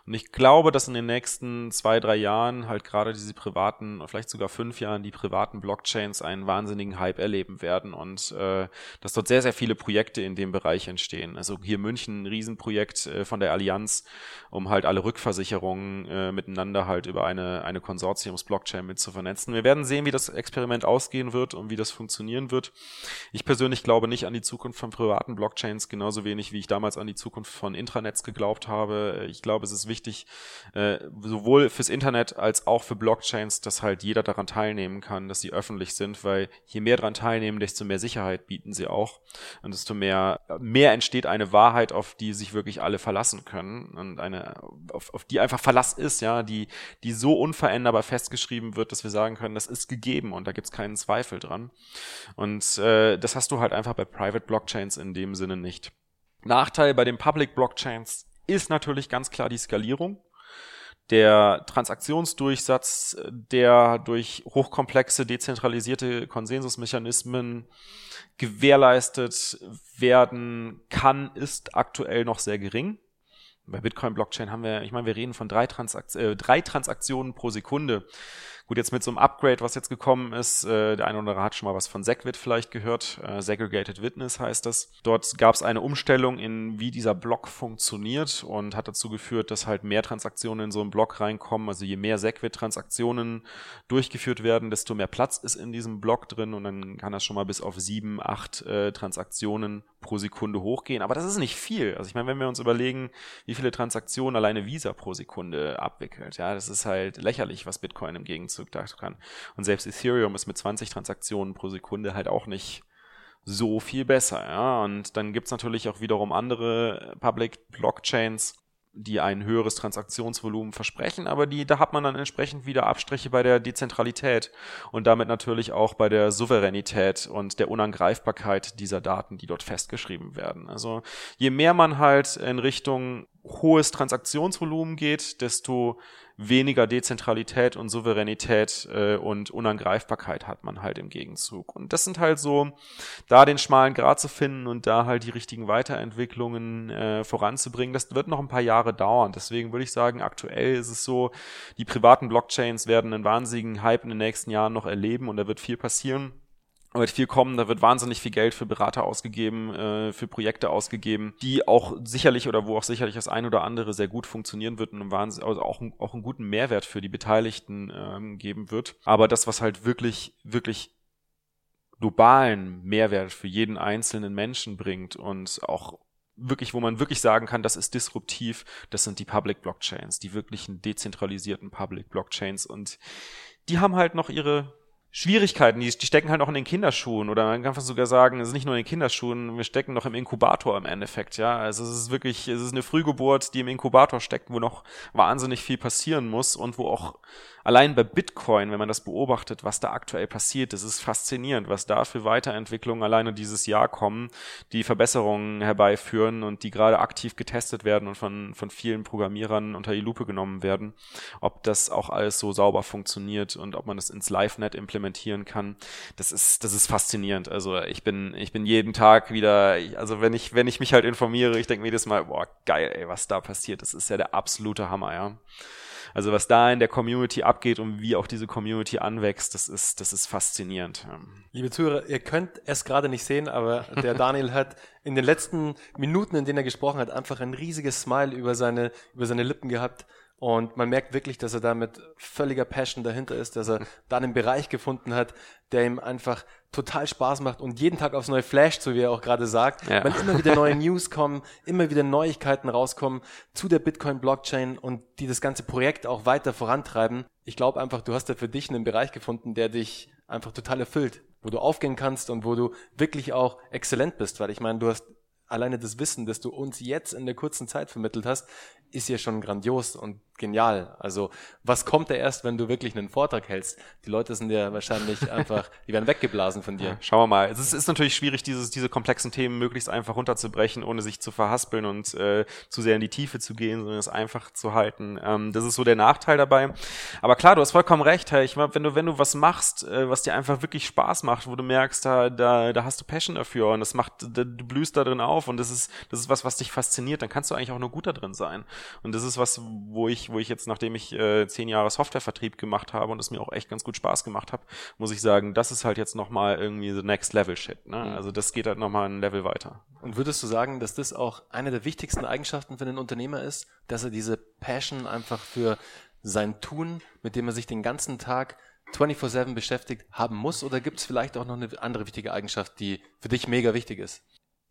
Und ich glaube, dass in den nächsten zwei, drei Jahren halt gerade diese privaten, vielleicht sogar fünf Jahren, die privaten Blockchains einen wahnsinnigen Hype erleben werden und äh, dass dort sehr, sehr viele Projekte in dem Bereich entstehen. Also hier München ein Riesenprojekt äh, von der Allianz, um halt alle Rückversicherungen äh, miteinander halt über eine, eine Konsortiums-Blockchain mit zu vernetzen. Wir werden sehen, wie das Experiment ausgehen wird und wie das funktionieren wird. Ich persönlich glaube nicht an die Zukunft von privaten Blockchains, genauso wenig wie ich damals an die Zukunft von Intranets geglaubt habe. Ich glaube, es ist wichtig, wichtig, äh, sowohl fürs Internet als auch für Blockchains, dass halt jeder daran teilnehmen kann, dass sie öffentlich sind, weil je mehr daran teilnehmen, desto mehr Sicherheit bieten sie auch und desto mehr, mehr entsteht eine Wahrheit, auf die sich wirklich alle verlassen können und eine, auf, auf die einfach Verlass ist, ja, die, die so unveränderbar festgeschrieben wird, dass wir sagen können, das ist gegeben und da gibt's keinen Zweifel dran. Und äh, das hast du halt einfach bei Private Blockchains in dem Sinne nicht. Nachteil bei den Public Blockchains ist natürlich ganz klar die Skalierung. Der Transaktionsdurchsatz, der durch hochkomplexe, dezentralisierte Konsensusmechanismen gewährleistet werden kann, ist aktuell noch sehr gering. Bei Bitcoin-Blockchain haben wir, ich meine, wir reden von drei, Transakt äh, drei Transaktionen pro Sekunde. Gut, jetzt mit so einem Upgrade, was jetzt gekommen ist, äh, der eine oder andere hat schon mal was von Segwit vielleicht gehört, äh, Segregated Witness heißt das. Dort gab es eine Umstellung in, wie dieser Block funktioniert und hat dazu geführt, dass halt mehr Transaktionen in so einen Block reinkommen. Also je mehr Segwit-Transaktionen durchgeführt werden, desto mehr Platz ist in diesem Block drin und dann kann das schon mal bis auf sieben, acht äh, Transaktionen pro Sekunde hochgehen. Aber das ist nicht viel. Also ich meine, wenn wir uns überlegen, wie viele Transaktionen alleine Visa pro Sekunde abwickelt, ja, das ist halt lächerlich, was Bitcoin im Gegenzug da kann. Und selbst Ethereum ist mit 20 Transaktionen pro Sekunde halt auch nicht so viel besser, ja. Und dann gibt's natürlich auch wiederum andere Public Blockchains, die ein höheres Transaktionsvolumen versprechen, aber die, da hat man dann entsprechend wieder Abstriche bei der Dezentralität und damit natürlich auch bei der Souveränität und der Unangreifbarkeit dieser Daten, die dort festgeschrieben werden. Also je mehr man halt in Richtung hohes Transaktionsvolumen geht, desto weniger Dezentralität und Souveränität äh, und Unangreifbarkeit hat man halt im Gegenzug. Und das sind halt so, da den schmalen Grat zu finden und da halt die richtigen Weiterentwicklungen äh, voranzubringen, das wird noch ein paar Jahre dauern. Deswegen würde ich sagen, aktuell ist es so, die privaten Blockchains werden einen wahnsinnigen Hype in den nächsten Jahren noch erleben und da wird viel passieren wird viel kommen, da wird wahnsinnig viel Geld für Berater ausgegeben, äh, für Projekte ausgegeben, die auch sicherlich oder wo auch sicherlich das ein oder andere sehr gut funktionieren wird und also auch, auch einen guten Mehrwert für die Beteiligten ähm, geben wird. Aber das, was halt wirklich, wirklich globalen Mehrwert für jeden einzelnen Menschen bringt und auch wirklich, wo man wirklich sagen kann, das ist disruptiv, das sind die Public Blockchains, die wirklichen dezentralisierten Public Blockchains und die haben halt noch ihre Schwierigkeiten, die, die stecken halt auch in den Kinderschuhen oder man kann fast sogar sagen, es ist nicht nur in den Kinderschuhen, wir stecken noch im Inkubator im Endeffekt, ja. Also es ist wirklich, es ist eine Frühgeburt, die im Inkubator steckt, wo noch wahnsinnig viel passieren muss und wo auch allein bei Bitcoin, wenn man das beobachtet, was da aktuell passiert, das ist faszinierend, was da für Weiterentwicklungen alleine dieses Jahr kommen, die Verbesserungen herbeiführen und die gerade aktiv getestet werden und von, von vielen Programmierern unter die Lupe genommen werden, ob das auch alles so sauber funktioniert und ob man das ins LiveNet implementieren kann. Das ist, das ist faszinierend. Also ich bin, ich bin jeden Tag wieder, also wenn ich, wenn ich mich halt informiere, ich denke mir jedes Mal, boah, geil, ey, was da passiert. Das ist ja der absolute Hammer, ja. Also was da in der Community abgeht und wie auch diese Community anwächst, das ist, das ist faszinierend. Liebe Zuhörer, ihr könnt es gerade nicht sehen, aber der Daniel hat in den letzten Minuten, in denen er gesprochen hat, einfach ein riesiges Smile über seine, über seine Lippen gehabt. Und man merkt wirklich, dass er da mit völliger Passion dahinter ist, dass er da einen Bereich gefunden hat, der ihm einfach total Spaß macht und jeden Tag aufs neue Flash, so wie er auch gerade sagt, ja. wenn immer wieder neue News kommen, immer wieder Neuigkeiten rauskommen zu der Bitcoin-Blockchain und die das ganze Projekt auch weiter vorantreiben. Ich glaube einfach, du hast da für dich einen Bereich gefunden, der dich einfach total erfüllt, wo du aufgehen kannst und wo du wirklich auch exzellent bist, weil ich meine, du hast alleine das Wissen, das du uns jetzt in der kurzen Zeit vermittelt hast, ist ja schon grandios und genial. Also was kommt da erst, wenn du wirklich einen Vortrag hältst? Die Leute sind ja wahrscheinlich einfach, die werden weggeblasen von dir. Ja, schauen wir mal. Es ist, ist, natürlich schwierig, dieses, diese komplexen Themen möglichst einfach runterzubrechen, ohne sich zu verhaspeln und äh, zu sehr in die Tiefe zu gehen, sondern es einfach zu halten. Ähm, das ist so der Nachteil dabei. Aber klar, du hast vollkommen recht. Hey. Ich meine, wenn du, wenn du was machst, äh, was dir einfach wirklich Spaß macht, wo du merkst, da, da, da hast du Passion dafür und das macht, da, du blühst da drin auf und das ist, das ist was, was dich fasziniert, dann kannst du eigentlich auch nur gut da drin sein. Und das ist was, wo ich, wo ich jetzt, nachdem ich äh, zehn Jahre Softwarevertrieb gemacht habe und es mir auch echt ganz gut Spaß gemacht hat, muss ich sagen, das ist halt jetzt nochmal irgendwie the next level shit. Ne? Mhm. Also das geht halt nochmal ein Level weiter. Und würdest du sagen, dass das auch eine der wichtigsten Eigenschaften für den Unternehmer ist, dass er diese Passion einfach für sein Tun, mit dem er sich den ganzen Tag 24-7 beschäftigt haben muss? Oder gibt es vielleicht auch noch eine andere wichtige Eigenschaft, die für dich mega wichtig ist?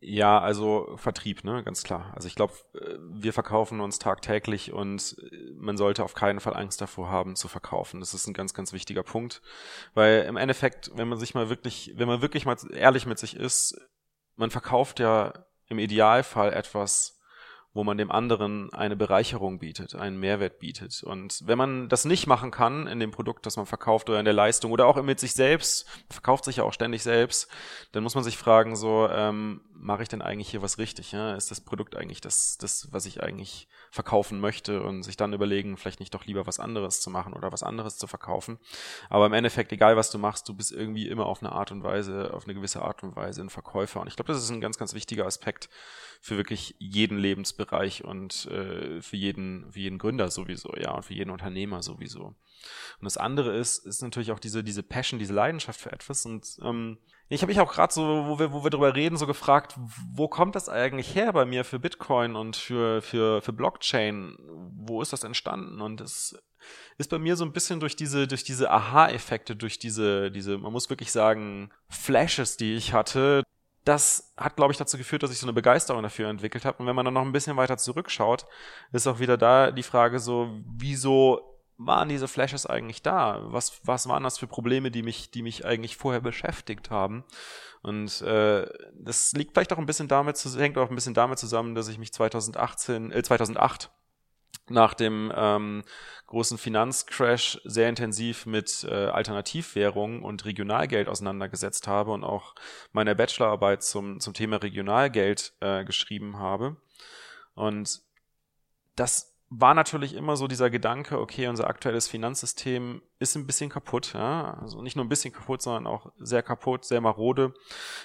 Ja, also Vertrieb, ne, ganz klar. Also ich glaube, äh, wir verkaufen uns tagtäglich und äh, man sollte auf keinen Fall Angst davor haben zu verkaufen. Das ist ein ganz, ganz wichtiger Punkt, weil im Endeffekt, wenn man sich mal wirklich, wenn man wirklich mal ehrlich mit sich ist, man verkauft ja im Idealfall etwas, wo man dem anderen eine Bereicherung bietet, einen Mehrwert bietet. Und wenn man das nicht machen kann in dem Produkt, das man verkauft oder in der Leistung oder auch mit sich selbst, verkauft sich ja auch ständig selbst, dann muss man sich fragen, so, ähm, mache ich denn eigentlich hier was richtig? Ja? Ist das Produkt eigentlich das, das, was ich eigentlich verkaufen möchte und sich dann überlegen, vielleicht nicht doch lieber was anderes zu machen oder was anderes zu verkaufen. Aber im Endeffekt, egal was du machst, du bist irgendwie immer auf eine Art und Weise, auf eine gewisse Art und Weise ein Verkäufer. Und ich glaube, das ist ein ganz, ganz wichtiger Aspekt für wirklich jeden Lebensbereich und äh, für jeden, für jeden Gründer sowieso, ja, und für jeden Unternehmer sowieso. Und das andere ist, ist natürlich auch diese, diese Passion, diese Leidenschaft für etwas. Und ähm, ich habe mich auch gerade so, wo wir, wo wir drüber reden, so gefragt, wo kommt das eigentlich her bei mir für Bitcoin und für, für, für Blockchain? Wo ist das entstanden? Und es ist bei mir so ein bisschen durch diese, durch diese Aha-Effekte, durch diese, diese, man muss wirklich sagen, Flashes, die ich hatte, das hat, glaube ich, dazu geführt, dass ich so eine Begeisterung dafür entwickelt habe. Und wenn man dann noch ein bisschen weiter zurückschaut, ist auch wieder da die Frage so, wieso waren diese Flashes eigentlich da? Was, was waren das für Probleme, die mich, die mich eigentlich vorher beschäftigt haben? Und äh, das liegt vielleicht auch ein bisschen damit, hängt auch ein bisschen damit zusammen, dass ich mich 2018, äh, 2008 nach dem ähm, großen Finanzcrash sehr intensiv mit äh, Alternativwährungen und Regionalgeld auseinandergesetzt habe und auch meine Bachelorarbeit zum, zum Thema Regionalgeld äh, geschrieben habe. Und das war natürlich immer so dieser Gedanke, okay, unser aktuelles Finanzsystem ist ein bisschen kaputt, ja. Also nicht nur ein bisschen kaputt, sondern auch sehr kaputt, sehr marode.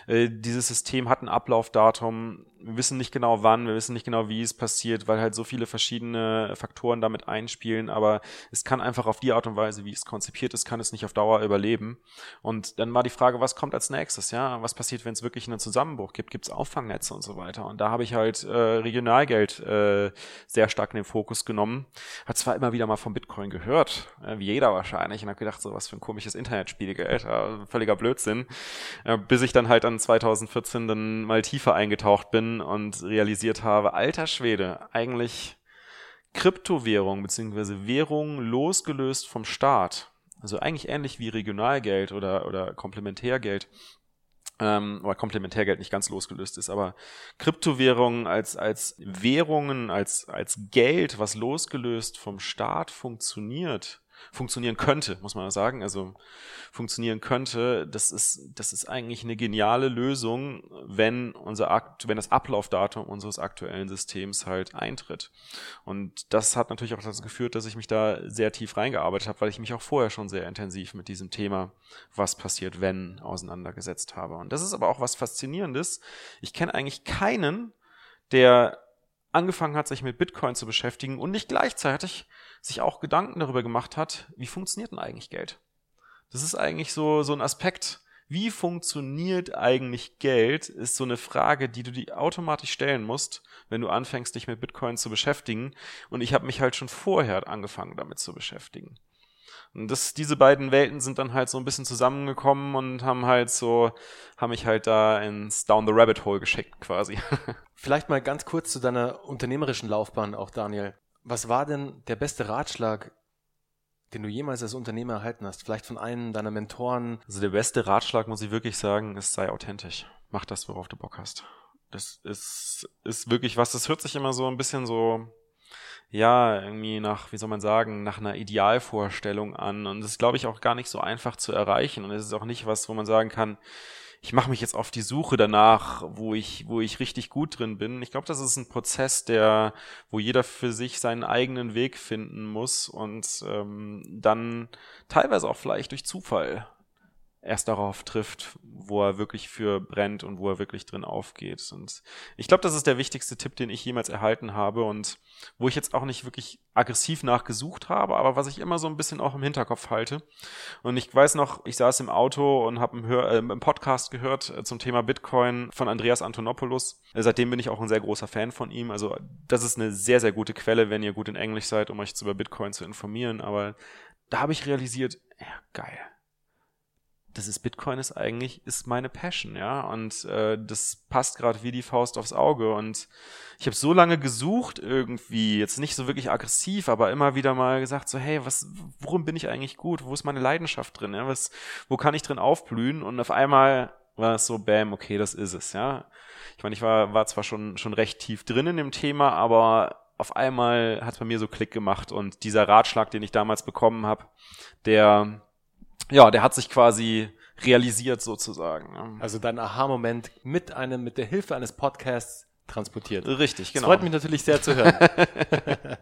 Äh, dieses System hat ein Ablaufdatum. Wir wissen nicht genau wann, wir wissen nicht genau, wie es passiert, weil halt so viele verschiedene Faktoren damit einspielen, aber es kann einfach auf die Art und Weise, wie es konzipiert ist, kann es nicht auf Dauer überleben. Und dann war die Frage, was kommt als nächstes, ja? Was passiert, wenn es wirklich einen Zusammenbruch gibt? Gibt es Auffangnetze und so weiter? Und da habe ich halt äh, Regionalgeld äh, sehr stark in den Fokus genommen. Hat zwar immer wieder mal vom Bitcoin gehört, äh, wie jeder wahrscheinlich, und habe gedacht, so was für ein komisches Internetspielgeld, äh, völliger Blödsinn, äh, bis ich dann halt an 2014 dann mal tiefer eingetaucht bin und realisiert habe, alter Schwede, eigentlich Kryptowährung bzw. Währung losgelöst vom Staat, also eigentlich ähnlich wie Regionalgeld oder, oder Komplementärgeld, ähm, oder Komplementärgeld nicht ganz losgelöst ist, aber Kryptowährungen als, als Währungen, als, als Geld, was losgelöst vom Staat funktioniert, funktionieren könnte, muss man sagen, also funktionieren könnte, das ist, das ist eigentlich eine geniale Lösung, wenn unser wenn das Ablaufdatum unseres aktuellen Systems halt eintritt. Und das hat natürlich auch dazu geführt, dass ich mich da sehr tief reingearbeitet habe, weil ich mich auch vorher schon sehr intensiv mit diesem Thema, was passiert, wenn, auseinandergesetzt habe. Und das ist aber auch was Faszinierendes. Ich kenne eigentlich keinen, der angefangen hat, sich mit Bitcoin zu beschäftigen und nicht gleichzeitig sich auch Gedanken darüber gemacht hat, wie funktioniert denn eigentlich Geld? Das ist eigentlich so, so ein Aspekt. Wie funktioniert eigentlich Geld? Ist so eine Frage, die du dir automatisch stellen musst, wenn du anfängst, dich mit Bitcoin zu beschäftigen. Und ich habe mich halt schon vorher angefangen, damit zu beschäftigen. Und das, diese beiden Welten sind dann halt so ein bisschen zusammengekommen und haben halt so, haben mich halt da ins Down the Rabbit Hole geschickt quasi. Vielleicht mal ganz kurz zu deiner unternehmerischen Laufbahn auch, Daniel. Was war denn der beste Ratschlag, den du jemals als Unternehmer erhalten hast? Vielleicht von einem deiner Mentoren? Also der beste Ratschlag, muss ich wirklich sagen, ist sei authentisch. Mach das, worauf du Bock hast. Das ist, ist wirklich was, das hört sich immer so ein bisschen so, ja, irgendwie nach, wie soll man sagen, nach einer Idealvorstellung an. Und das ist, glaube ich, auch gar nicht so einfach zu erreichen. Und es ist auch nicht was, wo man sagen kann, ich mache mich jetzt auf die Suche danach, wo ich, wo ich richtig gut drin bin. Ich glaube, das ist ein Prozess, der, wo jeder für sich seinen eigenen Weg finden muss und ähm, dann teilweise auch vielleicht durch Zufall erst darauf trifft, wo er wirklich für brennt und wo er wirklich drin aufgeht. Und ich glaube, das ist der wichtigste Tipp, den ich jemals erhalten habe und wo ich jetzt auch nicht wirklich aggressiv nachgesucht habe, aber was ich immer so ein bisschen auch im Hinterkopf halte. Und ich weiß noch, ich saß im Auto und habe im, äh, im Podcast gehört äh, zum Thema Bitcoin von Andreas Antonopoulos. Äh, seitdem bin ich auch ein sehr großer Fan von ihm. Also das ist eine sehr, sehr gute Quelle, wenn ihr gut in Englisch seid, um euch über Bitcoin zu informieren. Aber da habe ich realisiert, ja, geil das ist Bitcoin ist eigentlich ist meine Passion, ja. Und äh, das passt gerade wie die Faust aufs Auge. Und ich habe so lange gesucht irgendwie jetzt nicht so wirklich aggressiv, aber immer wieder mal gesagt so hey was worum bin ich eigentlich gut, wo ist meine Leidenschaft drin, ja? Was wo kann ich drin aufblühen? Und auf einmal war es so bam okay das ist es, ja. Ich meine ich war war zwar schon schon recht tief drin in dem Thema, aber auf einmal hat es bei mir so Klick gemacht. Und dieser Ratschlag, den ich damals bekommen habe, der ja, der hat sich quasi realisiert sozusagen. Also dein Aha-Moment mit einem, mit der Hilfe eines Podcasts transportiert. Richtig, genau. Das freut mich natürlich sehr zu hören.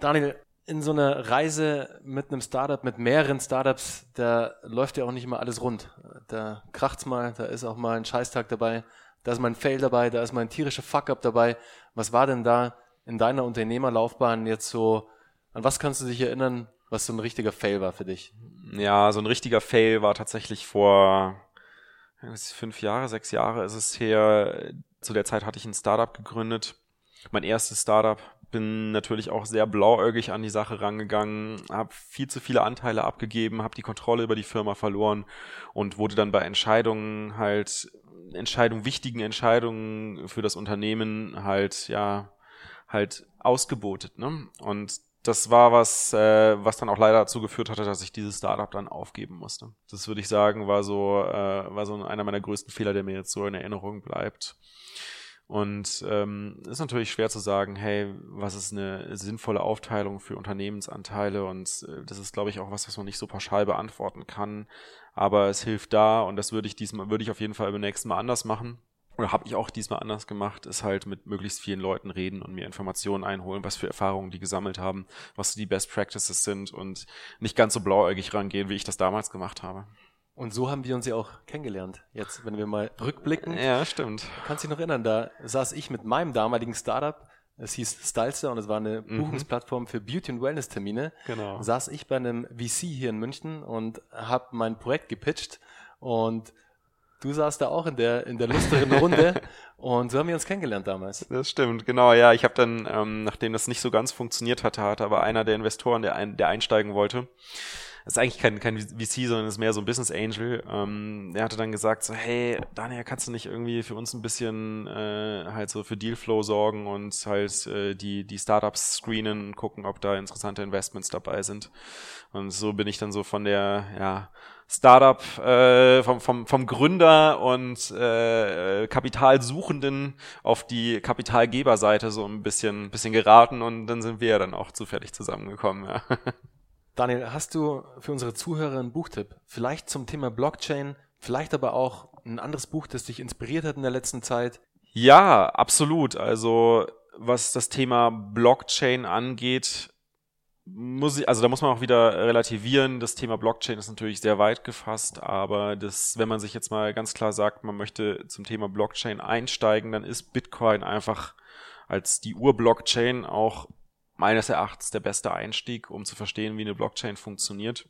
Daniel, in so einer Reise mit einem Startup, mit mehreren Startups, da läuft ja auch nicht immer alles rund. Da kracht's mal, da ist auch mal ein Scheißtag dabei, da ist mal ein Fail dabei, da ist mal ein tierischer Fuck-up dabei. Was war denn da in deiner Unternehmerlaufbahn jetzt so, an was kannst du dich erinnern, was so ein richtiger Fail war für dich? Ja, so ein richtiger Fail war tatsächlich vor fünf Jahre, sechs Jahre ist es her. Zu der Zeit hatte ich ein Startup gegründet. Mein erstes Startup. Bin natürlich auch sehr blauäugig an die Sache rangegangen, habe viel zu viele Anteile abgegeben, habe die Kontrolle über die Firma verloren und wurde dann bei Entscheidungen halt Entscheidungen, wichtigen Entscheidungen für das Unternehmen halt ja halt ausgebotet. Ne? Und das war was, äh, was dann auch leider dazu geführt hatte, dass ich dieses Startup dann aufgeben musste. Das würde ich sagen, war so, äh, war so einer meiner größten Fehler, der mir jetzt so in Erinnerung bleibt. Und ähm, ist natürlich schwer zu sagen, hey, was ist eine sinnvolle Aufteilung für Unternehmensanteile? Und äh, das ist, glaube ich, auch was, was man nicht so pauschal beantworten kann. Aber es hilft da und das würde ich diesmal, würde ich auf jeden Fall beim nächsten Mal anders machen oder habe ich auch diesmal anders gemacht, ist halt mit möglichst vielen Leuten reden und mir Informationen einholen, was für Erfahrungen die gesammelt haben, was die Best Practices sind und nicht ganz so blauäugig rangehen, wie ich das damals gemacht habe. Und so haben wir uns ja auch kennengelernt. Jetzt, wenn wir mal rückblicken. Ja, stimmt. Kannst du dich noch erinnern, da saß ich mit meinem damaligen Startup, es hieß Stylester und es war eine mhm. Buchungsplattform für Beauty- und Wellness-Termine. Genau. Saß ich bei einem VC hier in München und habe mein Projekt gepitcht und Du saßt da auch in der, in der lustigen Runde und so haben wir uns kennengelernt damals. Das stimmt, genau, ja. Ich habe dann, ähm, nachdem das nicht so ganz funktioniert hatte, hatte aber einer der Investoren, der, ein, der einsteigen wollte, das ist eigentlich kein, kein VC, sondern ist mehr so ein Business Angel. Ähm, der hatte dann gesagt so, hey, Daniel, kannst du nicht irgendwie für uns ein bisschen äh, halt so für Dealflow sorgen und halt äh, die, die Startups screenen und gucken, ob da interessante Investments dabei sind. Und so bin ich dann so von der, ja, Startup äh, vom, vom, vom Gründer und äh, Kapitalsuchenden auf die Kapitalgeberseite so ein bisschen, bisschen geraten und dann sind wir ja dann auch zufällig zusammengekommen. Ja. Daniel, hast du für unsere Zuhörer einen Buchtipp? Vielleicht zum Thema Blockchain, vielleicht aber auch ein anderes Buch, das dich inspiriert hat in der letzten Zeit? Ja, absolut. Also was das Thema Blockchain angeht, muss ich, also da muss man auch wieder relativieren. Das Thema Blockchain ist natürlich sehr weit gefasst, aber das, wenn man sich jetzt mal ganz klar sagt, man möchte zum Thema Blockchain einsteigen, dann ist Bitcoin einfach als die Ur-Blockchain auch meines Erachtens der beste Einstieg, um zu verstehen, wie eine Blockchain funktioniert.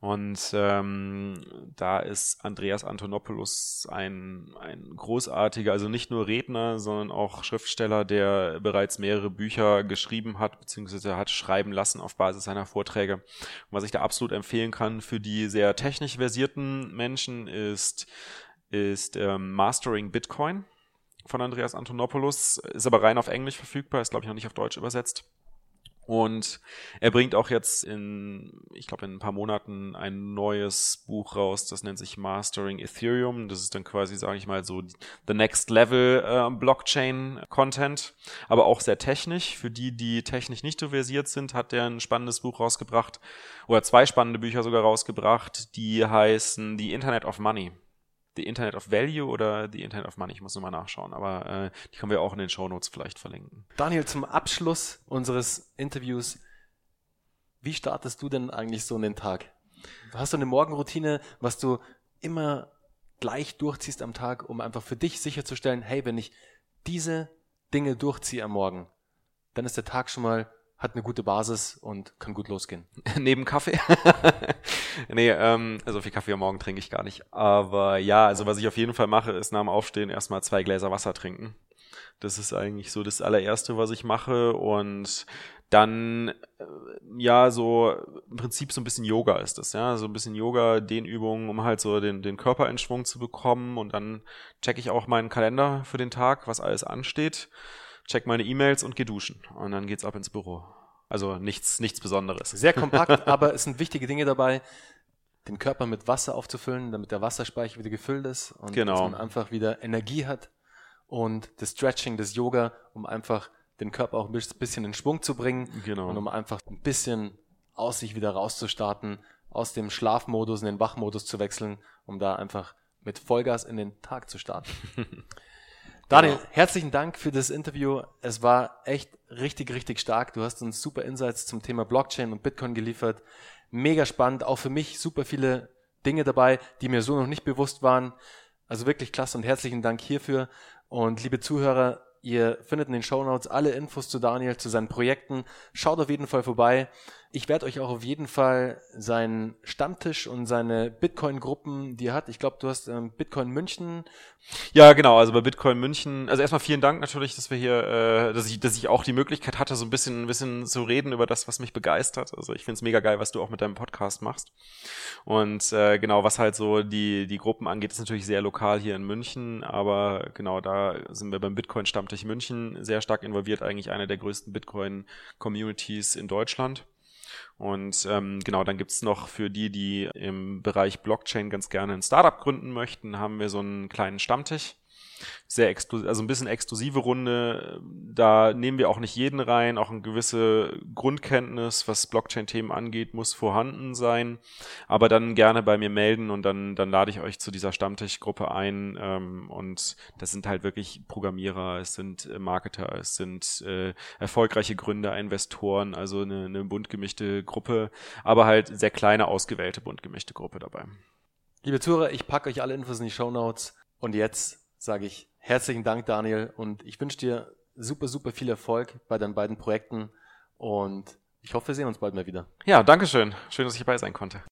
Und ähm, da ist Andreas Antonopoulos ein, ein großartiger, also nicht nur Redner, sondern auch Schriftsteller, der bereits mehrere Bücher geschrieben hat, beziehungsweise hat schreiben lassen auf Basis seiner Vorträge. Und was ich da absolut empfehlen kann für die sehr technisch versierten Menschen ist, ist ähm, Mastering Bitcoin von Andreas Antonopoulos, ist aber rein auf Englisch verfügbar, ist glaube ich noch nicht auf Deutsch übersetzt. Und er bringt auch jetzt in, ich glaube, in ein paar Monaten ein neues Buch raus, das nennt sich Mastering Ethereum. Das ist dann quasi, sage ich mal, so the next level äh, Blockchain Content, aber auch sehr technisch. Für die, die technisch nicht so versiert sind, hat er ein spannendes Buch rausgebracht oder zwei spannende Bücher sogar rausgebracht, die heißen The Internet of Money. The Internet of Value oder The Internet of Money. Ich muss nochmal nachschauen, aber äh, die können wir auch in den Show Notes vielleicht verlinken. Daniel, zum Abschluss unseres Interviews, wie startest du denn eigentlich so in den Tag? Hast du eine Morgenroutine, was du immer gleich durchziehst am Tag, um einfach für dich sicherzustellen, hey, wenn ich diese Dinge durchziehe am Morgen, dann ist der Tag schon mal hat eine gute Basis und kann gut losgehen. Neben Kaffee? nee, ähm, also viel Kaffee am Morgen trinke ich gar nicht. Aber ja, also was ich auf jeden Fall mache, ist nach dem Aufstehen erstmal zwei Gläser Wasser trinken. Das ist eigentlich so das allererste, was ich mache. Und dann, äh, ja, so im Prinzip so ein bisschen Yoga ist das, ja. So ein bisschen Yoga, Dehnübungen, um halt so den, den Körper in Schwung zu bekommen. Und dann checke ich auch meinen Kalender für den Tag, was alles ansteht check meine E-Mails und geh duschen. Und dann geht's ab ins Büro. Also nichts, nichts Besonderes. Sehr kompakt, aber es sind wichtige Dinge dabei, den Körper mit Wasser aufzufüllen, damit der Wasserspeicher wieder gefüllt ist und genau. dass man einfach wieder Energie hat. Und das Stretching, das Yoga, um einfach den Körper auch ein bisschen in Schwung zu bringen genau. und um einfach ein bisschen aus sich wieder rauszustarten, aus dem Schlafmodus in den Wachmodus zu wechseln, um da einfach mit Vollgas in den Tag zu starten. Daniel, genau. herzlichen Dank für das Interview. Es war echt richtig, richtig stark. Du hast uns super Insights zum Thema Blockchain und Bitcoin geliefert. Mega spannend. Auch für mich super viele Dinge dabei, die mir so noch nicht bewusst waren. Also wirklich klasse und herzlichen Dank hierfür. Und liebe Zuhörer, Ihr findet in den Show Notes alle Infos zu Daniel, zu seinen Projekten. Schaut auf jeden Fall vorbei. Ich werde euch auch auf jeden Fall seinen Stammtisch und seine Bitcoin-Gruppen, die er hat. Ich glaube, du hast ähm, Bitcoin München. Ja, genau. Also bei Bitcoin München. Also erstmal vielen Dank natürlich, dass wir hier, äh, dass ich, dass ich auch die Möglichkeit hatte, so ein bisschen, ein bisschen zu reden über das, was mich begeistert. Also ich finde es mega geil, was du auch mit deinem Podcast machst. Und äh, genau, was halt so die die Gruppen angeht, ist natürlich sehr lokal hier in München. Aber genau, da sind wir beim Bitcoin Stammtisch München sehr stark involviert. Eigentlich eine der größten Bitcoin Communities in Deutschland. Und ähm, genau, dann gibt's noch für die, die im Bereich Blockchain ganz gerne ein Startup gründen möchten, haben wir so einen kleinen Stammtisch sehr exklusiv, also ein bisschen exklusive Runde. Da nehmen wir auch nicht jeden rein. Auch eine gewisse Grundkenntnis, was Blockchain-Themen angeht, muss vorhanden sein. Aber dann gerne bei mir melden und dann, dann lade ich euch zu dieser Stammtischgruppe ein. Ähm, und das sind halt wirklich Programmierer, es sind äh, Marketer, es sind äh, erfolgreiche Gründer, Investoren, also eine, eine bunt gemischte Gruppe, aber halt sehr kleine, ausgewählte bunt gemischte Gruppe dabei. Liebe Zuhörer, ich packe euch alle Infos in die Show Notes. Und jetzt sage ich herzlichen Dank, Daniel, und ich wünsche dir super, super viel Erfolg bei deinen beiden Projekten und ich hoffe, wir sehen uns bald mal wieder. Ja, danke schön. Schön, dass ich dabei sein konnte.